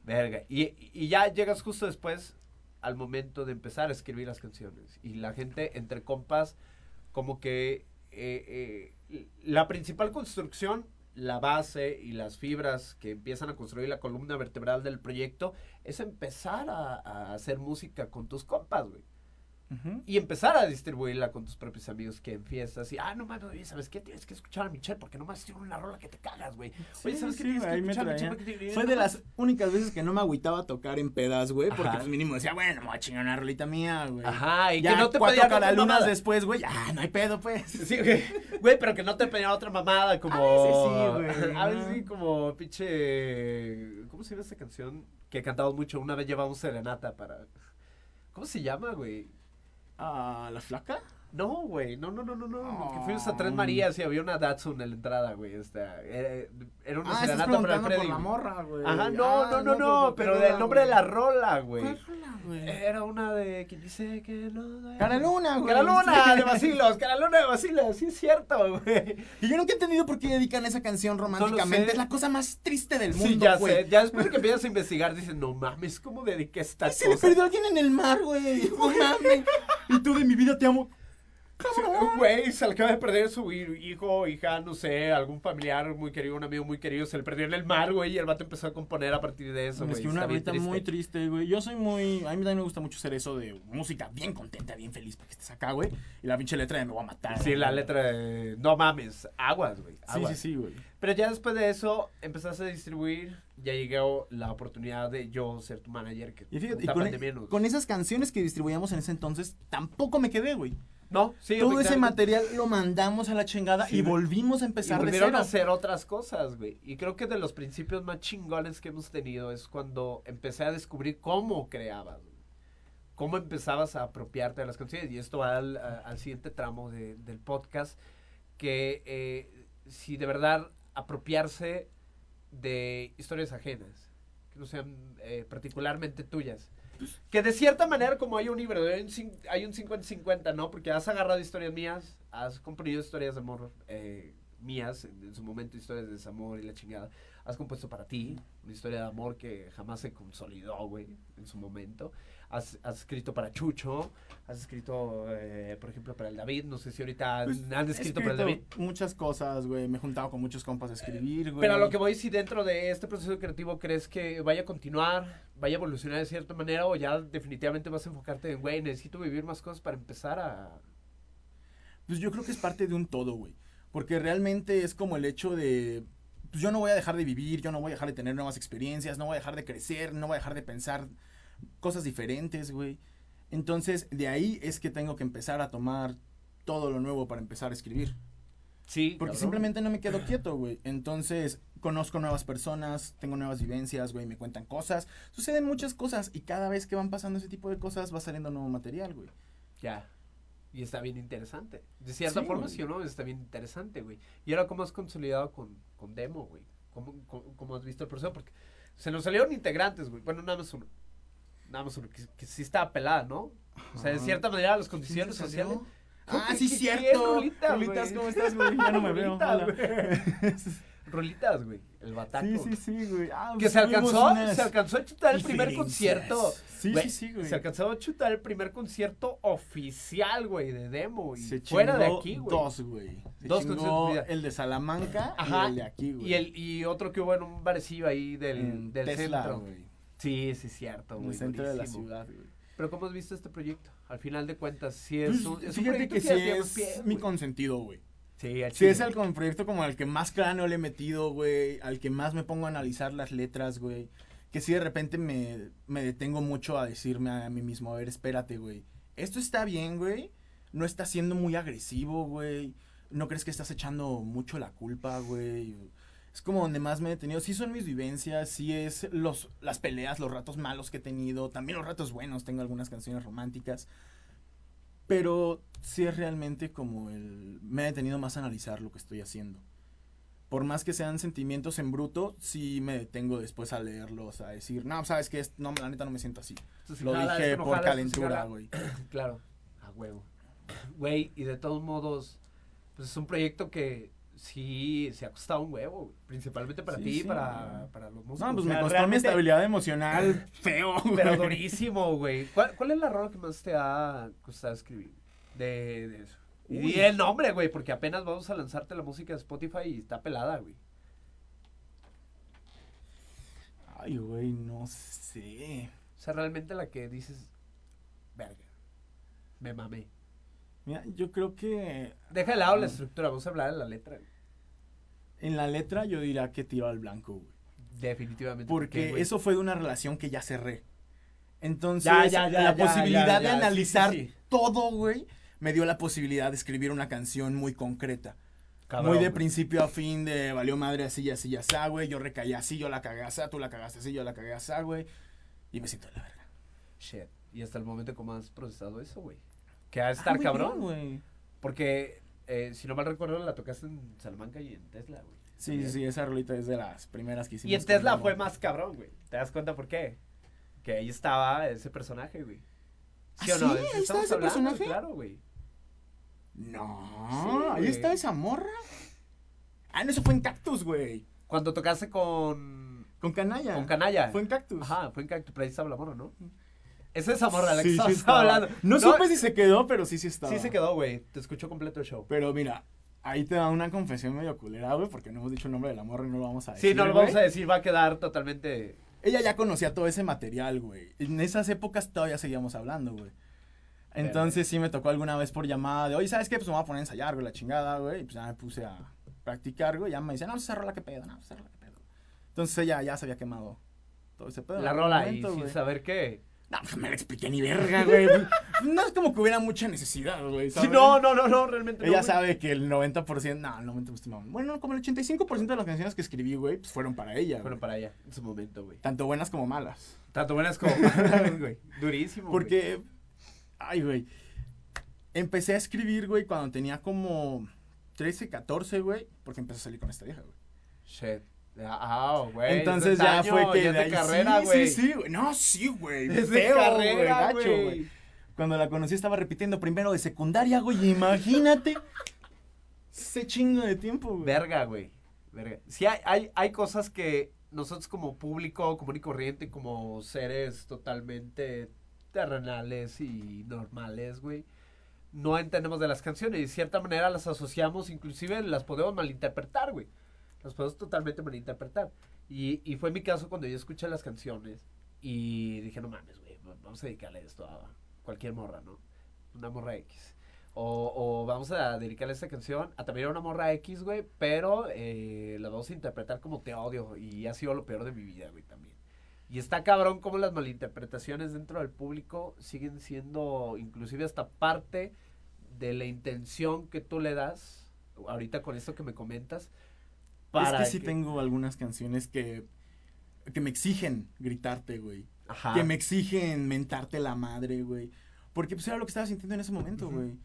Verga. Y, y ya llegas justo después al momento de empezar a escribir las canciones. Y la gente, entre compas, como que eh, eh, la principal construcción, la base y las fibras que empiezan a construir la columna vertebral del proyecto, es empezar a, a hacer música con tus compas, güey. Y empezar a distribuirla con tus propios amigos que en fiestas y, ah, no mames, oye, ¿sabes qué? Tienes que escuchar a Michelle porque nomás tiene una rola que te cagas, güey. Oye, ¿sabes qué? Tienes que escuchar a. Michelle te- Fue de las únicas veces que no me agüitaba a tocar en pedas, güey. Porque pues mínimo decía, bueno, me voy a chingar una rolita mía, güey. Ajá, y ya que no te cuatro mamada. después, güey, ah, no hay pedo, pues. Sí, güey. Güey, pero que no te pedían otra mamada como. A veces sí, güey. A veces sí, como pinche. ¿Cómo se llama esta canción? Que cantamos mucho. Una vez llevamos serenata para. ¿Cómo se llama, güey? Ah, ¿la flaca? No, güey, no, no, no, no, no. que Oh. fuimos a Tres Marías y había una Datsun en la entrada, güey. Era, era una Ah, serenata para Freddy. por la güey. morra, güey. Ajá, no, Ah, no, no, no, pues, pero ¿qué del nombre de la rola, güey. ¿Cuál rola, güey? Era una de quien dice que no. Cara Luna, güey. Cara Luna de Basilos, Cara Luna de Basilos, sí es cierto, güey. Y yo nunca he entendido por qué dedican esa canción románticamente. Es la cosa más triste del mundo, Sí, ya güey. sé. Ya después de que empiezas a investigar, dices, no mames, ¿cómo dediqué esta Ay, se le cosa? perdió a alguien en el mar, güey. No mames. Y tú de mi vida te amo. Sí, Güey, se le acaba de perder su hi- hijo, hija, no sé, algún familiar muy querido, un amigo muy querido, se le perdió en el mar, güey, y el vato empezó a componer a partir de eso, es que una ahorita muy triste, güey. Yo soy muy. A mí también me gusta mucho hacer eso de música bien contenta, bien feliz para que estés acá, güey. Y la pinche letra de me voy a matar. Sí, la letra de... No mames, aguas, güey. Sí, sí, sí, güey. Pero ya después de eso, empezaste a distribuir, ya llegó la oportunidad de yo ser tu manager. Que Y fíjate, y con, nos- con esas canciones que distribuíamos en ese entonces, tampoco me quedé, güey. No, sí, Todo ese material lo mandamos a la chingada Sí, y volvimos a Y empezar de volvieron cero. a hacer otras cosas, güey. Y creo que de los principios más chingones que hemos tenido es cuando empecé a descubrir cómo creabas, güey. Cómo empezabas a apropiarte de las canciones. Y esto va al, a- al siguiente tramo de- del podcast. Que eh, si de verdad apropiarse de historias ajenas, que no sean eh, particularmente tuyas. Que de cierta manera, como hay un híbrido, hay un cin- hay un 50-50, ¿no? Porque has agarrado historias mías, has compartido historias de amor eh, mías, en, en su momento historias de desamor y la chingada. Has compuesto para ti una historia de amor que jamás se consolidó, güey, en su momento. Has, has escrito para Chucho, has escrito, eh, por ejemplo, para el David. No sé si ahorita han, Pues, han he escrito para el David. muchas cosas, güey. Me he juntado con muchos compas a escribir, güey. Pero a lo que voy, si dentro de este proceso creativo crees que vaya a continuar, vaya a evolucionar de cierta manera, o ya definitivamente vas a enfocarte en, güey, necesito vivir más cosas para empezar a. Pues yo creo que es parte de un todo, güey. Porque realmente es como el hecho de. Pues yo no voy a dejar de vivir, yo no voy a dejar de tener nuevas experiencias, no voy a dejar de crecer, no voy a dejar de pensar cosas diferentes, güey. Entonces, de ahí es que tengo que empezar a tomar todo lo nuevo para empezar a escribir. Sí, Porque cabrón. simplemente no me quedo quieto, güey. Entonces, conozco nuevas personas, tengo nuevas vivencias, güey, me cuentan cosas. Suceden muchas cosas y cada vez que van pasando ese tipo de cosas va saliendo nuevo material, güey. Ya. Y está bien interesante. De cierta Sí, forma, sí o no, está bien interesante, güey. Y ahora, ¿cómo has consolidado con, con Demo, güey? ¿Cómo, cómo, cómo has visto el proceso? Porque se nos salieron integrantes, güey. Bueno, nada más uno. Nada más uno, que, sí estaba pelada, ¿no? O sea, de cierta manera, las condiciones sociales. Ah, ¿Qué- sí, cierto. Rolitas, güey? ¿cómo estás, güey? Ya no me veo. Rolitas, güey. Güey. El bataco. Sí, sí, sí, güey. Ah, Que pues se alcanzó, se alcanzó a chutar el primer concierto. Sí, Güey, sí, sí, güey. Se alcanzó a chutar el primer concierto oficial, güey, de demo. Y Se fuera de aquí, güey. Dos, güey. Se Dos conciertos. El de Salamanca Ajá, y el de aquí, güey. Y, el, y otro que hubo en un barecillo ahí del, del Tesla, centro. güey. Sí, sí, cierto, En güey. el centro de la ciudad, güey. Pero ¿cómo has visto este proyecto? Al final de cuentas, sí es Pues, un, es un fíjate proyecto que sí es pie, mi consentido, güey. Sí, al Sí, es el proyecto como al que más cráneo le he metido, güey. Al que más me pongo a analizar las letras, güey. Que sí, de repente me, me detengo mucho a decirme a mí mismo, a ver, espérate, güey. Esto está bien, güey. No está siendo muy agresivo, güey. No crees que estás echando mucho la culpa, güey. Es como donde más me he detenido. Sí son mis vivencias, sí es los, las peleas, los ratos malos que he tenido. También los ratos buenos. Tengo algunas canciones románticas. Pero sí es realmente como el... Me he detenido más a analizar lo que estoy haciendo. Por más que sean sentimientos en bruto, sí me detengo después a leerlos, a decir, no, sabes que no, la neta no me siento así. Lo jala, dije por jala, calentura, güey. Claro, a huevo. Güey, y de todos modos, pues es un proyecto que sí se ha costado un huevo, principalmente para Sí, ti y sí, para, para los músicos. No, pues O sea, me costó mi estabilidad emocional feo, güey. Pero durísimo, güey. ¿Cuál, ¿Cuál es la rola que más te ha costado escribir de, de eso? Y Uy. di el nombre, güey, porque apenas vamos a lanzarte la música de Spotify y está pelada, güey. Ay, güey, no sé. O sea, realmente la que dices, verga, me mamé. Mira, yo creo que Deja de lado la Ah. estructura, vamos a hablar de la letra. en la letra yo diría que tiro al blanco, güey. Definitivamente. Porque eso fue de una relación que ya cerré. Entonces, Ya, ya, ya, la posibilidad de sí, analizar sí, sí. todo, güey, me dio la posibilidad de escribir una canción muy concreta. Cabrón, muy de güey. principio a fin, de valió madre así, así, así, güey. Yo recaí así, yo la cagué así, tú la cagaste así, yo la cagué así, güey. Y me siento de la verga. Shit. Y hasta el momento, ¿cómo has procesado eso, güey? Que ha de Ah, estar cabrón. güey. Porque, eh, si no mal recuerdo, la tocaste en Salamanca y en Tesla, güey. Sí, sí, sí, esa rolita es de las primeras que hicimos. Y en Tesla fue más cabrón, güey. ¿Te das cuenta por qué? Que ahí estaba ese personaje, güey. ¿Sí ¿Ah, o no? sí? ¿De qué ¿Ahí estaba ese hablando? personaje? Claro, güey. No, Sí, ahí está esa morra. Ah, no, eso fue en Cactus, güey. Cuando tocaste con... Con Canalla. Con Canalla. Fue en Cactus. Ajá, fue en Cactus, pero ahí estaba la morra, ¿no? Es esa morra la que Sí, sí hablando. No, supe si se quedó, pero sí, sí estaba. Sí se quedó, güey. Te escuchó completo el show. Pero mira, ahí te da una confesión medio culera, güey, porque no hemos dicho el nombre de la morra y no lo vamos a decir. Sí, no lo vamos a decir, va a quedar totalmente... Ella ya conocía todo ese material, güey. En esas épocas todavía seguíamos hablando, güey. Entonces sí me tocó alguna vez por llamada de, oye, ¿sabes qué? Pues me voy a poner a ensayar, güey, la chingada, güey. Y pues ya me puse a practicar, güey. Ya me dice, no, esa rola que pedo, no, esa rola que pedo. Entonces ella ya se había quemado todo ese pedo. La rola algún y momento, sin güey. saber qué. No, pues me la expliqué ni verga, güey. no es como que hubiera mucha necesidad, güey. Sí, no, no, no, no, realmente no, Ella güey. sabe que el 90%, no, el 90% mamón. Bueno, como el 85% de las canciones que escribí, güey, pues fueron para ella. Güey. para ella, en su momento, güey. Tanto buenas como malas. Tanto buenas como malas, güey. Durísimo, güey. Porque, ay, güey. Empecé a escribir, güey, cuando tenía como 13, 14, güey, porque empecé a salir con esta vieja, güey. Shit. Ah, güey. Entonces ya fue que ya de ahí- carrera, güey. Sí, sí. No, sí, güey. Es de carrera, güey. Cuando la conocí estaba repitiendo primero de secundaria, güey. Imagínate. Ese chingo de tiempo, güey. Verga, güey. Verga. Sí, hay, hay, hay cosas que nosotros como público, común y corriente, como seres totalmente terrenales y normales, güey, no entendemos de las canciones y de cierta manera las asociamos, inclusive las podemos malinterpretar, güey. Las podemos totalmente malinterpretar. Y, y fue mi caso cuando yo escuché las canciones y dije, no mames, güey, vamos a dedicarle esto a cualquier morra, ¿no? Una morra X. O, o vamos a dedicarle esta canción a también a una morra X, güey, pero eh, la vamos a interpretar como te odio y ha sido lo peor de mi vida, güey, también. Y está cabrón como las malinterpretaciones dentro del público siguen siendo inclusive hasta parte de la intención que tú le das, ahorita con esto que me comentas, para es que sí tengo algunas canciones que, que me exigen gritarte, güey. Ajá. Que me exigen mentarte la madre, güey. Porque pues era lo que estaba sintiendo en ese momento, Ujú. güey.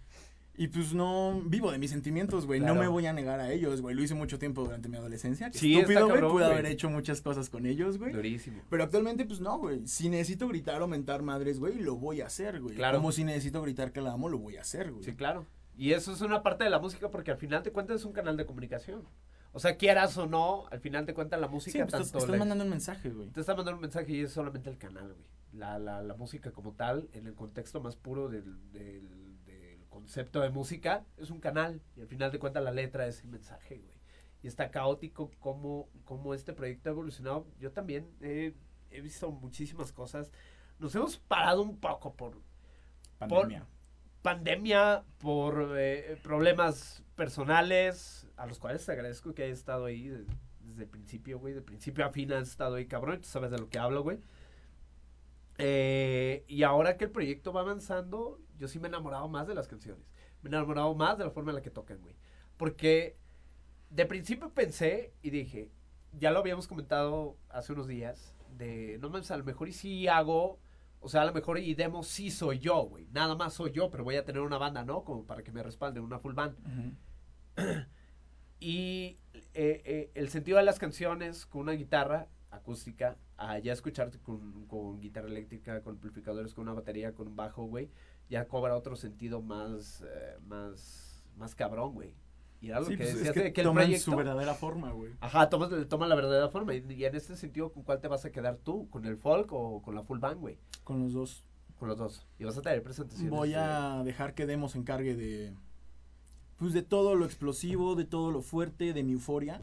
Y pues no vivo de mis sentimientos, güey. Claro. No me voy a negar a ellos, güey. Lo hice mucho tiempo durante mi adolescencia. Sí, estúpido, güey. Pude haber hecho muchas cosas con ellos, güey. Durísimo. Pero actualmente, pues no, güey. Si necesito gritar o mentar madres, güey, lo voy a hacer, güey. Claro. Como si necesito gritar que la amo, lo voy a hacer, güey. Sí, claro. Y eso es una parte de la música porque al final de cuentas es un canal de comunicación. O sea, quieras o no, al final de cuentas la Sí, música pues, tanto estás, estás la- mandando un mensaje, güey. te está mandando un mensaje y es solamente el canal, güey. La, la, la música como tal, en el contexto más puro del, del, del concepto de música, es un canal. Y al final de cuentas la letra es el mensaje, güey. Y está caótico como, como este proyecto ha evolucionado. Yo también he, he visto muchísimas cosas. Nos hemos parado un poco por Pandemia. Pandemia, por eh, problemas personales, a los cuales te agradezco que hayas estado ahí de- desde el principio, güey. De principio a fin has estado ahí, cabrón. Tú sabes de lo que hablo, güey. Eh, y ahora que el proyecto va avanzando, yo sí me he enamorado más de las canciones. Me he enamorado más de la forma en la que tocan, güey. Porque de principio pensé y dije, ya lo habíamos comentado hace unos días, de, no mames, a lo mejor y sí hago, o sea, a lo mejor y demo sí soy yo, güey. Nada más soy yo, pero voy a tener una banda, ¿no? Como para que me respalden, una full band. Y eh, eh, el sentido de las canciones con una guitarra acústica, a ya escucharte con, con guitarra eléctrica, con amplificadores, con una batería, con un bajo, güey, ya cobra otro sentido más, eh, más, más cabrón, güey. Y era lo Sí, que pues, es decías que que el toman proyecto... su verdadera forma, güey. Ajá, tomas, toma la verdadera forma. Y, y en este sentido, ¿con cuál te vas a quedar tú? ¿Con el folk o con la full band, güey? Con los dos. Con los dos. Y vas a tener presentaciones. Voy a dejar que Demo se encargue de. Pues de todo lo explosivo, de todo lo fuerte, de mi euforia.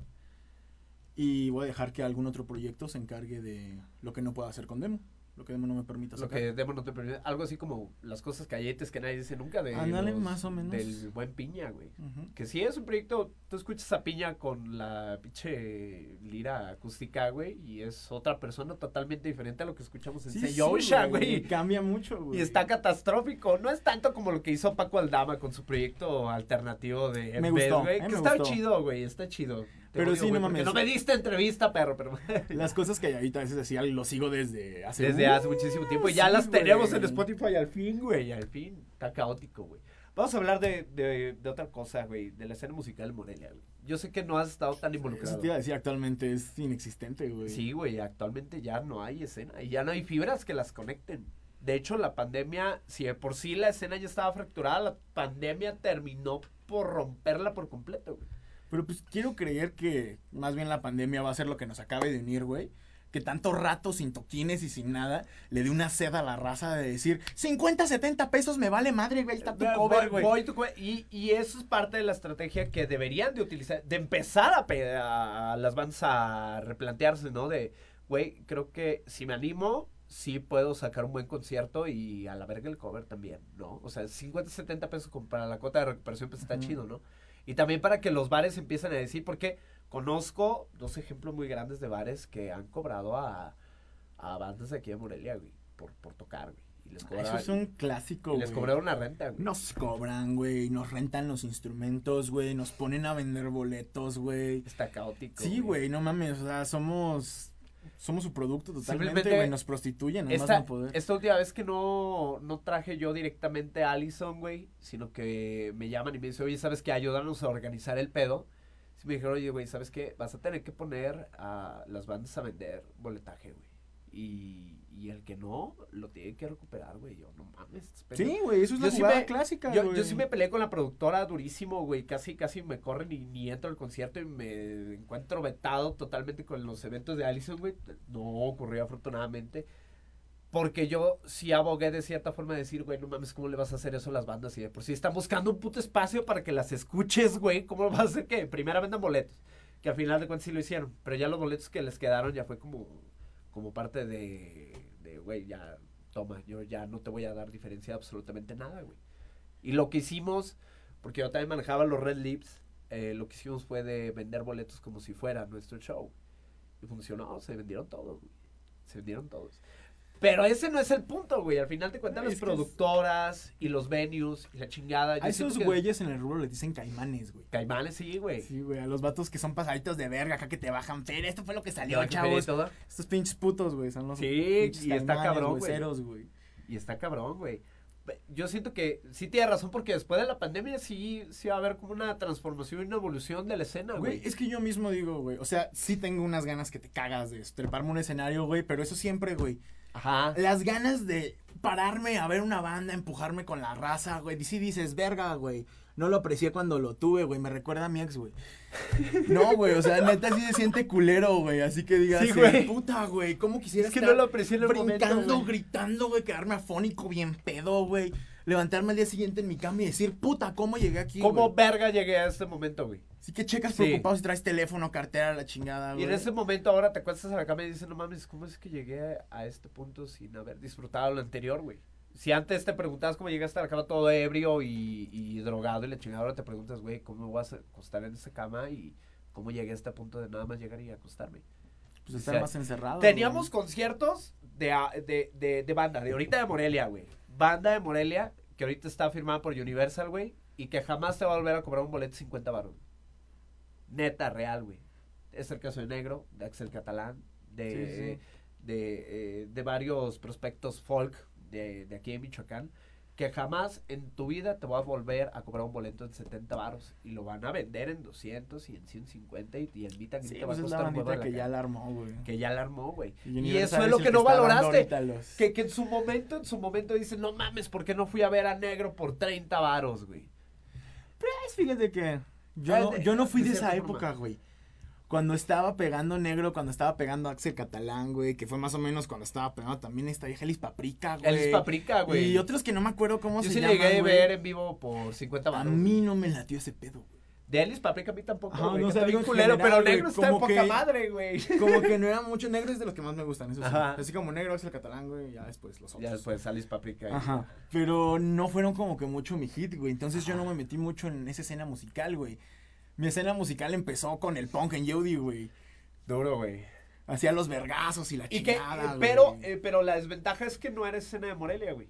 Y voy a dejar que algún otro proyecto se encargue de lo que no pueda hacer con Demo. Lo que Demo no me permita Lo sacar. que Demo no te permite. Algo así como las cosas calletes que nadie dice nunca de. Ándale, más o menos. Del buen piña, güey. Que sí es un proyecto, tú escuchas a Piña con la pinche lira acústica, güey, y es otra persona totalmente diferente a lo que escuchamos en Sí, Say sí, güey, güey. Cambia mucho, güey. Y está catastrófico. No es tanto como lo que hizo Paco Aldama con su proyecto alternativo de Me Embed, gustó, güey. eh, que me está gustó. chido, güey. Está chido. Pero odio, sí, no güey, porque mames. No me diste entrevista, perro, pero Las cosas que ahorita a veces decía, lo sigo desde hace desde hace muchísimo tiempo. y Ya sí, las tenemos en. Spotify al fin, güey, al fin. Está caótico, güey. Vamos a hablar de, de, de otra cosa, güey, de la escena musical de Morelia, güey. Yo sé que no has estado tan Eso involucrado. te iba a decir, actualmente es inexistente, güey. Sí, güey, actualmente ya no hay escena y ya no hay fibras que las conecten. De hecho, la pandemia, si de por sí la escena ya estaba fracturada, la pandemia terminó por romperla por completo, güey. Pero pues quiero creer que más bien la pandemia va a ser lo que nos acabe de unir, güey. Que tanto rato sin toquines y sin nada le dé una sed a la raza de decir 50, 70 pesos me vale madre, güey. Está tu cover, güey. voy tu. Y, y eso es parte de la estrategia que deberían de utilizar, de empezar a, a las bandas a replantearse, ¿no? De, güey, creo que si me animo, sí puedo sacar un buen concierto y a la verga el cover también, ¿no? O sea, 50, 70 pesos para la cuota de recuperación, pues está chido, ¿no? Y también para que los bares empiecen a decir, porque conozco dos ejemplos muy grandes de bares que han cobrado a, a bandas de aquí de Morelia, güey, por, por tocar, güey. Y les cobraron, Eso es un clásico, y les güey. cobraron una renta, güey. Nos cobran, güey. Nos rentan los instrumentos, güey. Nos ponen a vender boletos, güey. Está caótico. Sí, güey, no mames. O sea, somos. Somos su producto totalmente, güey. Nos prostituyen, Esta, no poder. esta última vez que no, no traje yo directamente a Allison, güey, sino que me llaman y me dicen, oye, ¿sabes qué? Ayúdanos a organizar el pedo. Me dijeron, oye, güey, ¿sabes qué? Vas a tener que poner a las bandas a vender boletaje, güey. Y, y el que no, lo tiene que recuperar, güey. Yo, no mames. estás pendejo". Sí, güey, eso es Yo la sí jugada me- clásica, Yo, yo sí me peleé con la productora durísimo, güey. Casi, casi me corren y ni entro al concierto y me encuentro vetado totalmente con los eventos de Allison, güey. No ocurrió afortunadamente. Porque yo sí abogué de cierta forma de decir, güey, no mames, ¿cómo le vas a hacer eso a las bandas? Y de por sí están buscando un puto espacio para que las escuches, güey. ¿Cómo lo vas a hacer que primera vendan boletos? Que al final de cuentas sí lo hicieron. Pero ya los boletos que les quedaron ya fue como, como parte de, güey, ya toma, yo ya no te voy a dar diferencia absolutamente nada, güey. Y lo que hicimos, porque yo también manejaba los Red Lips, eh, lo que hicimos fue de vender boletos como si fuera nuestro show. Y funcionó, se vendieron todos, güey. Se vendieron todos. Pero ese no es el punto, güey. Al final te cuentan las productoras y los venues y la chingada. Yo A esos que- güeyes en el rubro les dicen caimanes, güey. Caimanes, sí, güey. Sí, güey, a los vatos que son pasaditos de verga, acá que te bajan feria. Esto fue lo que salió, chavos. todo. Estos pinches putos, güey, son los Sí, pinches y está cabrón, güey. Y está cabrón, güey. Yo siento que sí tiene razón porque después de la pandemia sí, sí va a haber como una transformación y una evolución de la escena, Güey, güey. es que yo mismo digo, güey, o sea, sí tengo unas ganas que te cagas de treparme un escenario, güey, pero eso siempre, güey. Ajá. Las ganas de pararme a ver una banda, empujarme con la raza, güey. Y sí dices, verga, güey. No lo aprecié cuando lo tuve, güey. Me recuerda a mi ex, güey. No, güey, o sea, neta sí se siente culero, güey. Así que digas, Sí, güey. puta, güey. ¿Cómo quisiera Es que estar no lo aprecié en el brincando, gritando, güey, quedarme afónico, bien pedo, güey. Levantarme al día siguiente en mi cama y decir, puta, ¿cómo llegué aquí, ¿Cómo güey? verga llegué a este momento, güey? Así que checas Sí. preocupado si traes teléfono, cartera, la chingada, Y güey. en ese momento ahora te acuestas a la cama y dices, no mames, ¿cómo es que llegué a este punto sin haber disfrutado lo anterior, güey? Si antes te preguntabas cómo llegaste a la cama todo ebrio y, y drogado y la chingada, ahora te preguntas, güey, ¿cómo me voy a acostar en esa cama y cómo llegué a este punto de nada más llegar y acostarme? Pues o estar más encerrado. Teníamos güey. conciertos de, de, de, de banda, de ahorita de Morelia, güey. Banda de Morelia, que ahorita está firmada por Universal, güey, y que jamás te va a volver a cobrar un boleto de 50 baros. Neta, real, güey. Es el caso de Negro, de Axel Catalán, de, Sí, sí. de, eh, de varios prospectos folk de, de aquí de Michoacán, que jamás en tu vida te va a volver a cobrar un boleto en 70 baros y lo van a vender en 200 y en 150 y, y el Sí, greet te va pues a es la costar de la que ya la armó, güey. Que ya la armó, güey. Y eso es es lo que no valoraste. los- Que, que en su momento, en su momento dicen, no mames, ¿por qué no fui a ver a Negro por 30 varos, güey? Pues fíjate que yo Ah, no, de- yo no fui de de esa época, güey. Cuando estaba pegando negro, cuando estaba pegando Axel Catalán, güey, que fue más o menos cuando estaba pegando también esta vieja Elis Paprika, güey. Elis Paprika, güey. Y otros que no me acuerdo cómo Yo se sí llaman, llegué a ver en vivo por 50 A varos. mí no me latió ese pedo, güey. De Elis Paprika a mí tampoco, Ajá, güey. no, bien digo culero, general, pero Negro está en poca que- madre, güey. Como que no era mucho negro, es de los que más me gustan, eso sí. Ajá. Así como negro, Axel Catalán, güey, ya después los otros. Ya después Elis Paprika. Ajá. Pero no fueron como que mucho mi hit, güey. Entonces yo no me metí mucho en esa escena musical, güey. Mi escena musical empezó con el punk en Yodi, güey. Duro, güey. Hacía los vergazos y la Y que, chingada, eh, güey. pero, eh, pero la desventaja es que no era escena de Morelia, güey.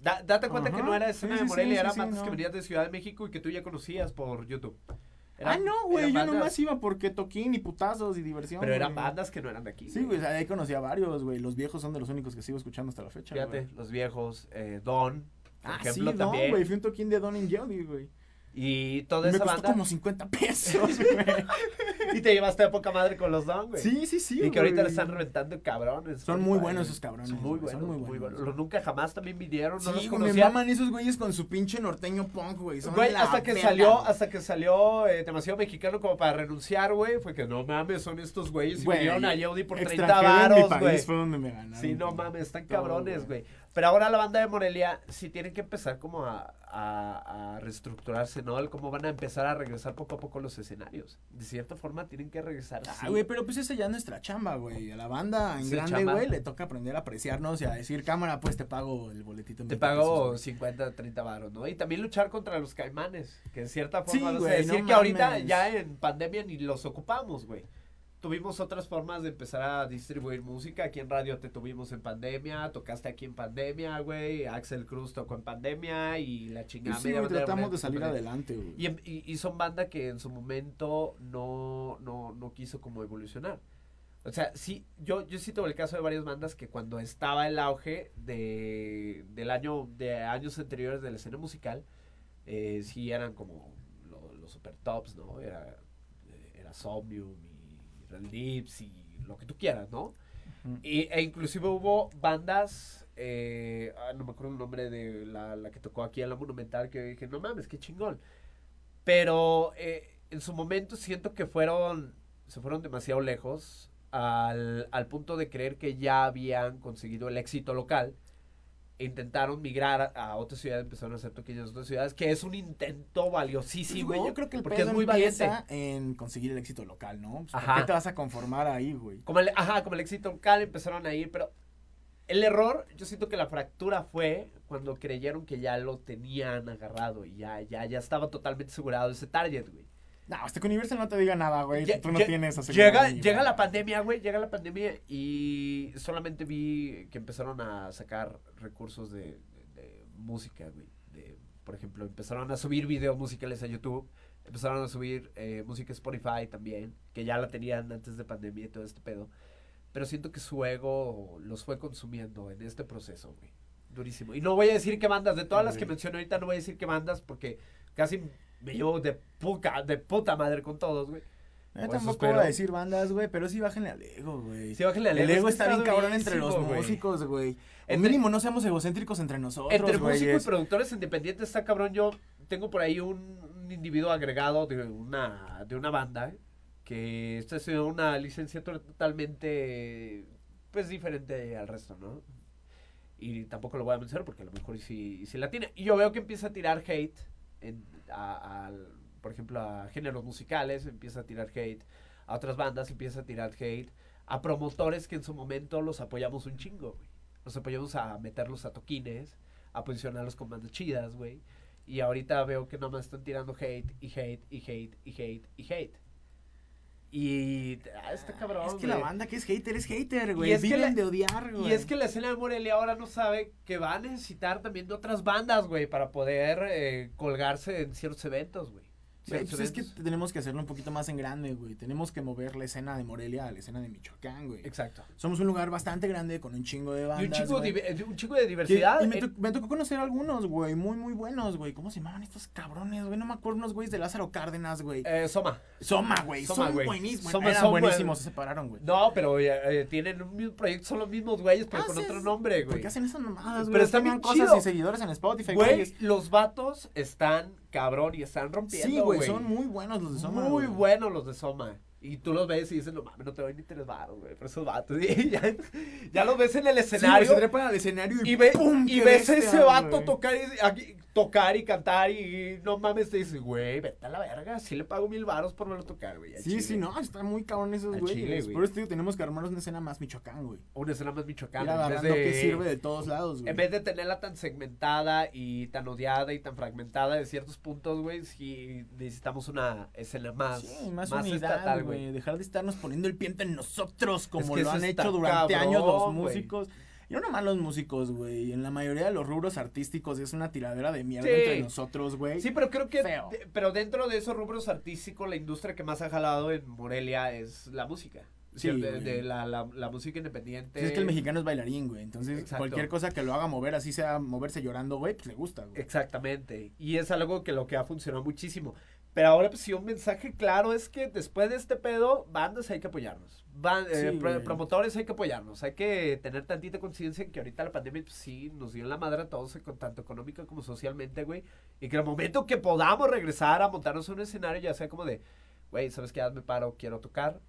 Da- date cuenta que no era escena sí, de Morelia, sí, era sí, bandas no. que venías de Ciudad de México y que tú ya conocías por YouTube. ah, Eran- no, güey, yo nomás iba porque toquín y putazos y diversión. Pero eran bandas que no eran de aquí. Sí, güey, ahí conocí a varios, güey. Los viejos son de los únicos que sigo escuchando hasta la fecha. Fíjate, los viejos, eh, Don, por Ah, ejemplo, sí, Don, güey. Fui un toquín de Don en Jody, güey. Y toda me esa costó banda. como 50 pesos, güey. Y te llevaste de poca madre con los Don, güey. sí, sí, sí, y que ahorita le están reventando cabrones. Son muy buenos esos cabrones, Son muy buenos, son muy muy buenos. buenos. Los nunca jamás también vinieron, no Sí, los güey, me maman esos güeyes con su pinche norteño punk, güey. Son Güey, hasta que salió, güey. hasta que salió eh, demasiado mexicano como para renunciar, güey, fue que no mames, son estos güeyes y vinieron a Yaudi por 30 extranjero en mi varos, güey. fue donde me ganaron. Sí, no mames, están Todo, cabrones, güey. Pero ahora la banda de Morelia sí tienen que empezar como a, a, a reestructurarse, ¿no? El cómo van a empezar a regresar poco a poco los escenarios. De cierta forma tienen que regresar. Ah, sí. güey, pero pues esa ya es nuestra chamba, güey. A la banda en Sí, grande, güey, le toca aprender a apreciarnos y a decir, cámara, pues te pago el boletito. en Te 20 pago pesos, 50, 30 varos, ¿no? Y también luchar contra los caimanes, que de cierta Sí, forma, vas a güey, decir no que ahorita ya en pandemia ni los ocupamos, güey. Tuvimos otras formas de empezar a distribuir música. Aquí en radio te tuvimos en pandemia, tocaste aquí en pandemia, güey. Axel Cruz tocó en pandemia y la chingada. Sí, media tratamos de salir adelante, güey. Y, em- y, y son banda que en su momento no, no, no quiso como evolucionar. O sea, sí, yo, yo sí tuve el caso de varias bandas que cuando estaba el auge de, del año, de años anteriores de la escena musical, eh, sí eran como lo- los super tops, ¿no? Era, eh, era Somnium Lips y lo que tú quieras, ¿no? Y, e inclusive hubo bandas, eh, ah, no me acuerdo el nombre de la, la que tocó aquí en la Monumental, que dije, no mames, qué chingón. Pero eh, en su momento siento que fueron, se fueron demasiado lejos al, al punto de creer que ya habían conseguido el éxito local. Intentaron migrar a, a otras ciudades, empezaron a hacer toquillos en otras ciudades, que es un intento valiosísimo. Güey, yo creo que el porque pedo es muy valiente. en conseguir el éxito local, ¿no? Pues, ¿Por Ajá. qué te vas a conformar ahí, güey? Como el, ajá, como el éxito local empezaron a ir, pero el error, yo siento que la fractura fue cuando creyeron que ya lo tenían agarrado y ya, ya, ya estaba totalmente asegurado ese target, güey. No, hasta que Universal no te diga nada, güey. Tú no tienes Llega, llega la pandemia, güey, llega la pandemia y solamente vi que empezaron a sacar recursos de, de- de música, güey. De, por ejemplo, empezaron a subir videos musicales a YouTube, empezaron a subir eh, música a Spotify también, que ya la tenían antes de pandemia y todo este pedo. Pero siento que su ego los fue consumiendo en este proceso, güey. Durísimo. Y no voy a decir qué bandas, de todas las que Güey. menciono ahorita, no voy a decir qué bandas porque casi me llevo de puta, de puta madre con todos, güey. Yo Pues tampoco espero. voy a decir bandas, güey, pero sí bájenle al ego, güey. Sí, bájenle al el ego, ego es que está bien cabrón entre los músicos, güey. Entre- mínimo no seamos egocéntricos entre nosotros, Entre músicos y productores independientes está cabrón. Yo tengo por ahí un, un individuo agregado de una, de una banda que está haciendo una licenciatura totalmente pues diferente al resto, ¿no? Y tampoco lo voy a mencionar porque a lo mejor sí, sí la tiene. Y yo veo que empieza a tirar hate, en, a- por ejemplo, a géneros musicales, empieza a tirar hate, a otras bandas empieza a tirar hate, a promotores que en su momento los apoyamos un chingo, güey. Los apoyamos a meterlos a toquines, a posicionarlos con bandas chidas, güey. Y ahorita veo que nomás están tirando hate y hate y hate y hate y hate. Y ah, está cabrón. Es que güey. la banda que es hater es hater, Y güey. es que Viven la- de odiar, güey. Y es que la escena de Morelia ahora no sabe que va a necesitar también de otras bandas, güey, para poder eh, colgarse en ciertos eventos, güey. Güey, pues es que eventos. tenemos que hacerlo un poquito más en grande, güey. Tenemos que mover la escena de Morelia a la escena de Michoacán, güey. Exacto. Somos un lugar bastante grande con un chingo de bandas, Y un chingo, eh, un chingo de Que- diversidad. y me, eh, to- me tocó conocer algunos, güey, muy, muy buenos, güey. ¿Cómo se llamaban estos cabrones, güey? No me acuerdo, unos güeyes de Lázaro Cárdenas, güey. eh, Soma. Soma, güey. Soma, Son güey. buenísimos. Soma Eran son buenísimos, buen- se separaron, güey. No, pero eh, eh, tienen un mismo proyecto, son los mismos güeyes, pero Ah, con otro nombre, ¿Por güey. qué hacen esas mamadas, güey? Pero está Tenían bien cosas chido. y seguidores en Spotify, Güey, güey. los vatos están cabrón y están rompiendo, Sí, güey, son muy buenos los de Soma, Muy buenos los de Soma. Y tú los ves y dices, no mames, no te doy ni tres varos, güey. Pero esos vatos, y ya, ya los ves en el Sí, escenario. se trepan al escenario y, y, ve- ¡pum! y ves a ese vato güey. tocar y, aquí- tocar y cantar y no mames, te dices, güey, vete a la verga. Sí le pago mil varos por verlo tocar, güey. Sí, chile. sí, no, están muy cabrón esos güeyes. Por eso digo, tenemos que armarnos una escena más Michoacán, güey. Una escena más Ir michoacana. En vez, de, que sirve de todos lados, güey. en vez de tenerla tan segmentada y tan odiada y tan fragmentada de ciertos puntos, güey, sí necesitamos una escena más, Sí, más, más unidad, estatal, güey. Dejar de estarnos poniendo el pie entre nosotros como que lo han hecho durante cabrón, años los músicos. Y no nomás los músicos, güey. En la mayoría de los rubros artísticos es una tiradera de mierda Sí. entre nosotros, güey. Sí, pero creo que. Feo. de- pero dentro de esos rubros artísticos, la industria que más ha jalado en Morelia es la música. Sí, de, la, la, la música independiente. Es que el mexicano es bailarín, güey. Entonces, Exacto. cualquier cosa que lo haga mover, así sea moverse llorando, güey, pues le gusta, güey. Exactamente. Y es algo que lo que ha funcionado muchísimo. Pero ahora, pues sí, un mensaje claro es que después de este pedo, bandas hay que apoyarnos. Ban- eh, Sí, pro- promotores hay que apoyarnos. Hay que tener tantita conciencia en que ahorita la pandemia, pues sí, nos dio en la madre a todos, eh, tanto económica como socialmente, güey. Y que al momento que podamos regresar a montarnos en un escenario, ya sea como de, güey, ¿sabes qué? Hazme paro, quiero tocar.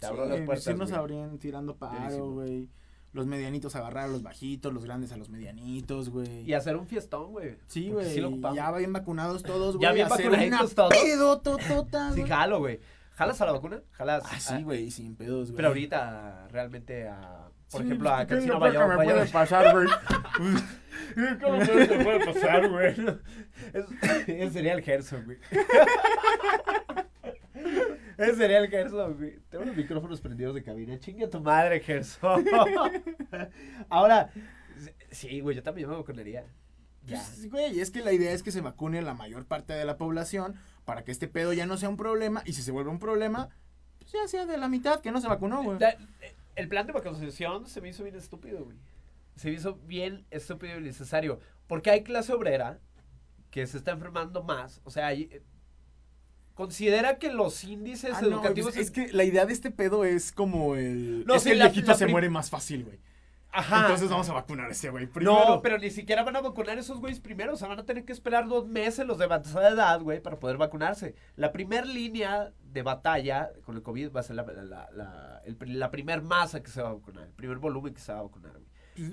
Te abro las Sí, puertas. sí nos abrían tirando paro, güey. Los medianitos agarrar a los bajitos, los grandes a los medianitos, güey. Y hacer un fiestón, güey. Sí, güey. sí ya bien vacunados todos, güey. Ya bien hacer vacunaditos una todos. pedototota, Sí, güey. jalo, güey. ¿Jalas a la vacuna? ¿Jalas? Ah, sí, güey, sin pedos, güey. Pero ahorita, realmente, a, por Sí, ejemplo, a ¿qué Casino que Vaya- me puede pasar, güey? ¿Cómo no te puede pasar, güey? Es- Ese sería el Gerson, güey. Ese sería el Gerson, güey. Tengo los micrófonos prendidos de cabina. Chingue a tu madre, Gerson. Ahora, sí, güey, yo también me vacunaría. Ya. Pues, güey, es que la idea es que se vacune la mayor parte de la población para que este pedo ya no sea un problema y si se vuelve un problema, pues ya sea de la mitad que no se vacunó, güey. La- el plan de vacunación se me hizo bien estúpido, güey. Se me hizo bien estúpido y necesario. Porque hay clase obrera que se está enfermando más. O sea, hay- considera que los índices Ah, no, educativos... pues, es que la idea de este pedo es como el... No, es sí, que el la- viejito la se muere más fácil, güey. Ajá. Entonces vamos a vacunar a ese güey primero. No, pero ni siquiera van a vacunar a esos güeyes primero. O sea, van a tener que esperar dos meses los de avanzada edad, güey, para poder vacunarse. La primer línea de batalla con el COVID va a ser la, la, la, la primer masa que se va a vacunar. El primer volumen que se va a vacunar, güey.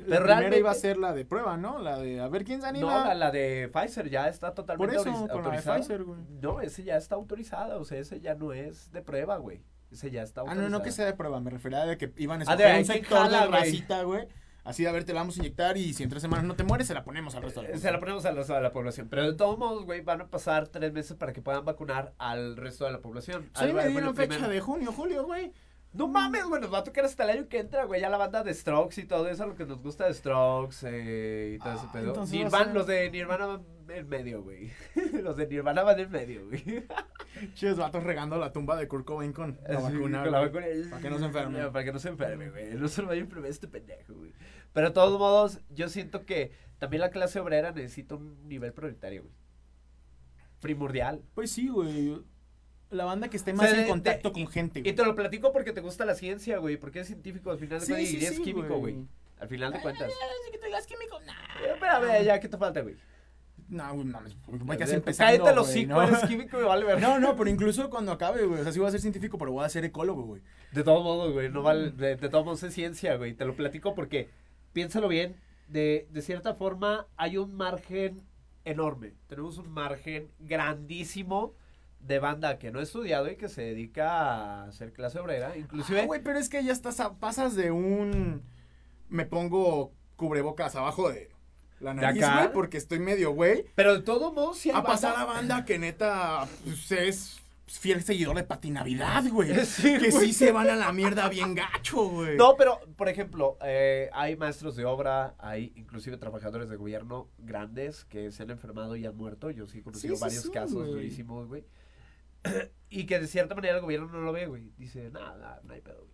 La primera iba a ser la de prueba, ¿no? La de a ver quién se anima. No, la, la de Pfizer ya está Por totalmente eso, autoriz- la de autorizada. Pfizer, güey. No, ese ya está autorizada. O sea, ese ya no es de prueba, güey. Ese ya está Ah, autorizada. no, no que sea de prueba, me refería a que iban a Ah, escoger de un sector jala, de güey. racita, güey. Así de, a ver, te la vamos a inyectar y si en tres semanas no te mueres, se la ponemos al resto de la Eh, Se la ponemos al resto de la población. Pero de todos modos, güey, van a pasar tres meses para que puedan vacunar al resto de la población. Sí, me dieron fecha primero. de junio, julio, güey. No mames, güey, nos va a tocar hasta el año que entra, güey. Ya la banda de Strokes y todo eso, lo que nos gusta de Strokes eh, y todo ese Ah, pedo. Nirvana, ser- los de Nirvana van en medio, güey. los de Nirvana van en medio, güey. Chidos vatos regando la tumba de Kurt Cobain con la vacuna. con la vacuna. Para que no se enferme. Para que no se enferme, güey. No se lo vaya a enfermar este pendejo, güey. Pero de todos modos, yo siento que también la clase obrera necesita un nivel prioritario, güey. Primordial. Pues sí, güey. La banda que esté O más sea, en contacto de- con gente, Y güey. te lo platico porque te gusta la ciencia, güey. Porque eres científico al final de Sí, cuentas sí, y eres sí, químico, güey. Al final de cuentas. Ay, que tú digas químico, nah. Eh, ya, ¿qué te falta, güey? No, güey, mames, voy casi empezando, Cállate los ¿no? eres químico y vale ver. No, no, pero incluso cuando acabe, güey. O sea, sí voy a ser científico, pero voy a ser ecólogo, güey. De todos modos, güey, no vale, de, de todos modos es ciencia, güey. Te lo platico porque, piénsalo bien, de, de cierta forma hay un margen enorme. Tenemos un margen grandísimo de banda que no ha estudiado y que se dedica a hacer clase obrera. Inclusive, Ah, güey, pero es que ya estás, a- pasas de un... Me pongo cubrebocas abajo de la ¿De nariz, güey, porque estoy medio güey. pero de todos modos, si A pasar a banda que neta pues, es fiel seguidor de Patinavidad, güey. Sí, que güey. sí se van a la mierda bien gacho, güey. No, pero, por ejemplo, eh, hay maestros de obra, hay inclusive trabajadores de gobierno grandes que se han enfermado y han muerto. Yo sí he conocido sí, varios sí, casos güey. durísimos, güey. y que de cierta manera el gobierno no lo ve, güey. Dice, nada, no hay pedo.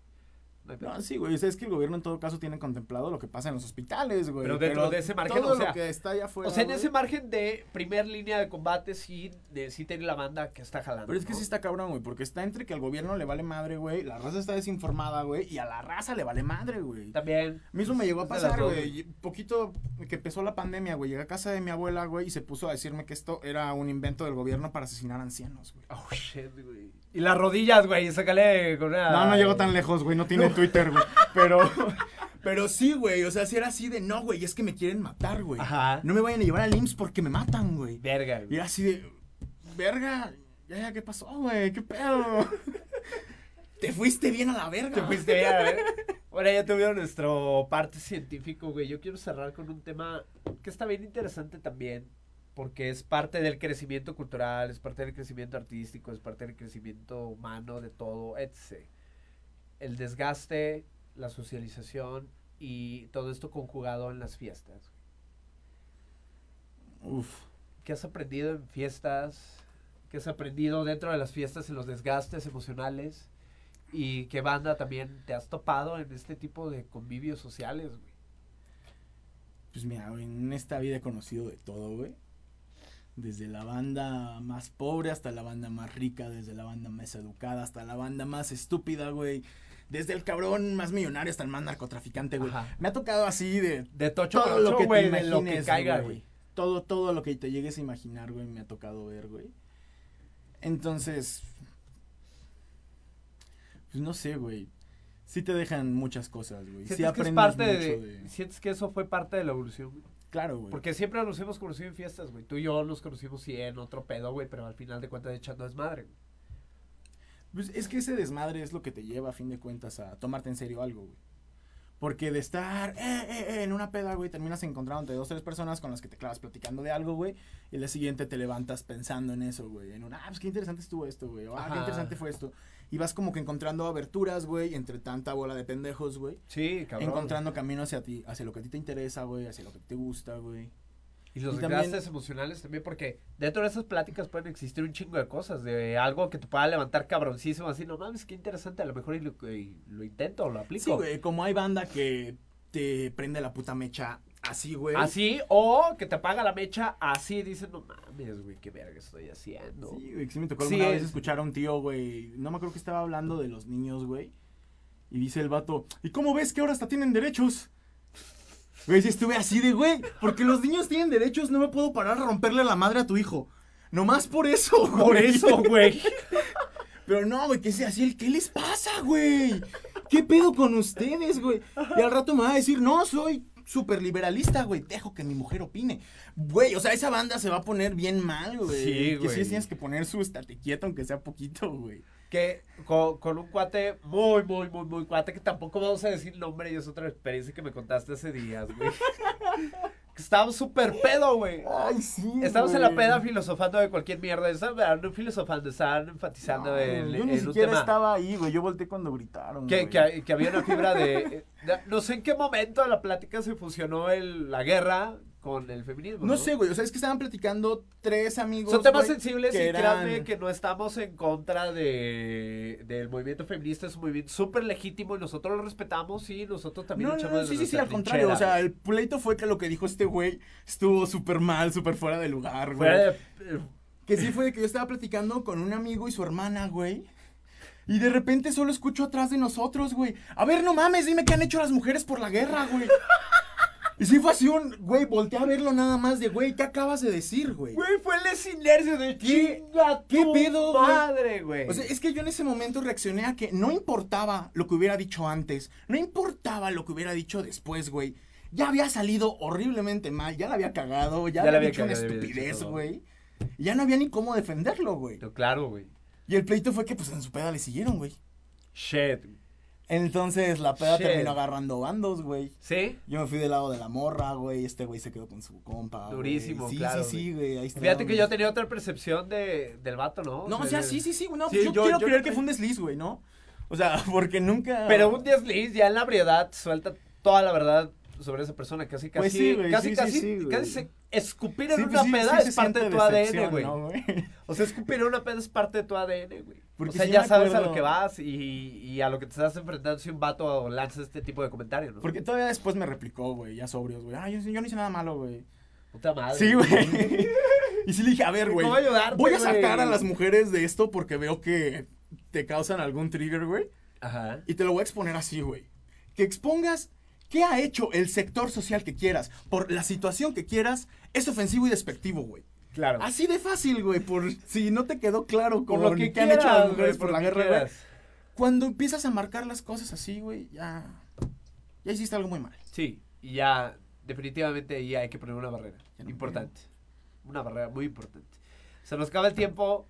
No sí, güey. o sea, es que el gobierno en todo caso tiene contemplado lo que pasa en los hospitales, güey. Pero dentro de ese margen, todo o sea, lo que está allá afuera. o sea, en güey. ese margen de primer línea de combate sí, de, sí tiene la banda que está jalando. Pero es que ¿no? sí está cabrón, güey, porque está entre que al gobierno le vale madre, güey, la raza está desinformada, güey, y a la raza le vale madre, güey. También. Mismo me llegó a pasar, dos, güey, poquito que empezó la pandemia, güey, llegué a casa de mi abuela, güey, y se puso a decirme que esto era un invento del gobierno para asesinar ancianos, güey. Oh, shit, güey. Y las rodillas, güey, sácale con una... No, no llegó tan lejos, güey, no tiene Twitter, güey, pero... Pero sí, güey, o sea, si era así de, no, güey, es que me quieren matar, güey. Ajá. No me vayan a llevar al IMSS porque me matan, güey. Verga, Y güey. era así de, verga, ya, ya, ¿qué pasó, güey? ¿Qué pedo? Te fuiste bien a la verga. Te fuiste bien, a ver. Bueno, ya tuvieron nuestro parte científico, güey. Yo quiero cerrar con un tema que está bien interesante también, porque es parte del crecimiento cultural, es parte del crecimiento artístico, es parte del crecimiento humano, de todo, etc. El desgaste, la socialización y todo esto conjugado en las fiestas. Uf. ¿Qué has aprendido en fiestas? ¿Qué has aprendido dentro de las fiestas en los desgastes emocionales? ¿Y qué banda también te has topado en este tipo de convivios sociales, güey? Pues mira, güey, en esta vida he conocido de todo, güey. Desde la banda más pobre hasta la banda más rica, desde la banda más educada hasta la banda más estúpida, güey. Desde el cabrón más millonario hasta el más narcotraficante, güey. Ajá. Me ha tocado así de De tocho todo lo que güey, te de lo que imagines, caiga, güey. güey. Todo, todo lo que te llegues a imaginar, güey, me ha tocado ver, güey. Entonces, pues no sé, güey. Sí te dejan muchas cosas, güey. Sí ¿Sientes, que es aprendes parte mucho de, de... ¿Sientes que eso fue parte de la evolución, güey? Claro, güey. Porque siempre nos hemos conocido en fiestas, güey. Tú y yo nos conocimos sí en otro pedo, güey, pero al final de cuentas echando desmadre, güey. Pues es que ese desmadre es lo que te lleva, a fin de cuentas, a tomarte en serio algo, güey. Porque de estar eh, eh, eh, en una peda, güey, terminas encontrándote dos, tres personas con las que te clavas platicando de algo, güey. Y el día siguiente te levantas pensando en eso, güey. En un, ah, pues qué interesante estuvo esto, güey. O, ah, qué interesante fue esto. Y vas como que encontrando aberturas, güey, entre tanta bola de pendejos, güey. Sí, cabrón. Encontrando camino hacia ti, hacia lo que a ti te interesa, güey, hacia lo que te gusta, güey. Y los desgastes emocionales también, porque dentro de esas pláticas pueden existir un chingo de cosas, de algo que te pueda levantar cabroncísimo, así, no mames, qué interesante, a lo mejor y lo, y lo intento, lo aplico. Sí, güey, como hay banda que te prende la puta mecha así, güey. Así, o que te apaga la mecha, así, dicen, no mames, güey, qué verga estoy haciendo. Sí, güey, que sí me tocó Sí alguna vez es. escuchar a un tío, güey. No me acuerdo que estaba hablando de los niños, güey. Y dice el vato, ¿y cómo ves que ahora hasta tienen derechos? Güey, si estuve así de, güey, porque los niños tienen derechos, no me puedo parar a romperle la madre a tu hijo. Nomás por eso, güey. Por eso, güey. Pero no, güey, que sea así el, ¿qué les pasa, güey? ¿Qué pedo con ustedes, güey? Y al rato me va a decir, no, soy súper liberalista, güey, dejo que mi mujer opine. Güey, o sea, esa banda se va a poner bien mal, güey. Sí, Que güey. sí tienes que poner su estate quieto, aunque sea poquito, güey. que con, con un cuate muy, muy, muy, muy cuate, que tampoco vamos a decir nombre, y es otra experiencia que me contaste hace días, güey. estábamos súper pedo, güey. Ay, sí, Estamos en la peda filosofando de cualquier mierda. Estaban filosofando, estaban enfatizando No, en, yo ni siquiera tema. estaba ahí, güey. Yo volteé cuando gritaron. Que, que, que había una fibra de, de- No sé en qué momento de la plática se fusionó el, la guerra con el feminismo. No sé, güey. O sea, es que estaban platicando tres amigos. Son temas güey, sensibles que y eran- créanme que no estamos en contra de, del movimiento feminista. Es un movimiento súper legítimo y nosotros lo respetamos y nosotros también No, no, echamos no, de sí, sí, sí, al contrario. O sea, el pleito fue que lo que dijo este güey estuvo súper mal, súper fuera de lugar, güey. güey. Fuera de- Que sí fue de que yo estaba platicando con un amigo y su hermana, güey. Y de repente solo escucho atrás de nosotros, güey. A ver, no mames, dime qué han hecho las mujeres por la guerra, güey. Y sí fue así un, güey, volteé a verlo nada más de, güey, ¿qué acabas de decir, güey? Güey, fue el sinercio de ¿Qué- chinga qué pedo, güey? madre, güey. O sea, es que yo en ese momento reaccioné a que no importaba lo que hubiera dicho antes, no importaba lo que hubiera dicho después, güey. Ya había salido horriblemente mal, ya la había cagado, ya, Ya la había dicho una estupidez, güey. Ya no había ni cómo defenderlo, güey. Claro, güey. Y el pleito fue que pues en su peda le siguieron, güey. Shit. Entonces la peda Shit. terminó agarrando bandos, güey. ¿Sí? Yo me fui del lado de la morra, güey. Este güey se quedó con su compa. güey. Durísimo, sí, claro, Sí, sí, güey. Ahí está. Fíjate que yo tenía otra percepción de, del vato, ¿no? No, o sea, sí, sí, sí. No, Sí, yo, yo- quiero yo creer que fue un desliz, güey, ¿no? O sea, porque nunca. Pero un desliz ya en la ebriedad suelta toda la verdad sobre esa persona. Casi, casi, Pues sí, güey, casi, sí, casi, sí, casi se- escupir en una pues sí, peda es parte de tu ADN, decepción, güey. ¿no, güey? O sea, escupir en una peda es parte de tu ADN, güey. O Porque sea, sí ya sabes a lo que vas y, y a lo que te estás enfrentando si un vato lanza este tipo de comentarios, ¿no? Porque todavía después me replicó, güey, ya sobrios, güey. Ah, yo, yo no hice nada malo, güey. Puta madre. Sí, güey. y sí le dije, a ver, güey. ¿Cómo ayudarte, Voy a sacar a las mujeres de esto porque veo que te causan algún trigger, güey. Ajá. Y te lo voy a exponer así, güey. Que expongas qué ha hecho el sector social que quieras, por la situación que quieras, es ofensivo y despectivo, güey. Claro. Así de fácil, güey, por si no te quedó claro por con lo que qué han hecho las mujeres por la que guerra, güey. Cuando empiezas a marcar las cosas así, güey, ya ya hiciste algo muy mal. Sí, y ya, definitivamente ya hay que poner una barrera. No importante. Una barrera muy importante. Se nos acaba el tiempo.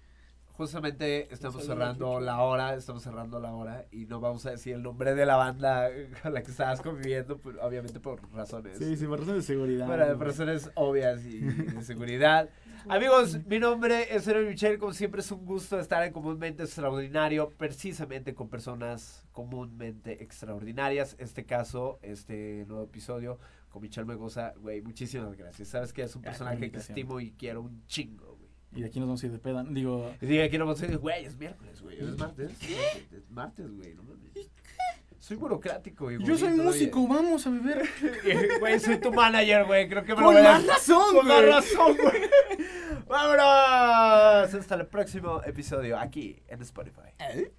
Justamente estamos cerrando la hora, estamos cerrando la hora y no vamos a decir el nombre de la banda con la que estabas conviviendo, pues, obviamente por razones. Sí, sí, por razones de seguridad. Para güey. razones obvias y de seguridad. Amigos, mi nombre es Aaron Michel. Como siempre, es un gusto estar en Comúnmente Extraordinario, precisamente con personas comúnmente extraordinarias. Este caso, este nuevo episodio con Michelle Megosa. Güey, muchísimas gracias. Sabes que es un personaje que estimo y quiero un chingo. Y de aquí nos vamos a ir de peda. Digo, Y diga que no vamos a decir, güey, es miércoles, güey. Es martes. Es martes, güey. No mames. Soy burocrático, güey. yo soy músico, vamos a beber. Güey, soy tu manager, güey. Creo que me lo Con voy a- más razón, Con más güey. razón, güey. Vámonos. Hasta el próximo episodio aquí en Spotify. ¿Eh?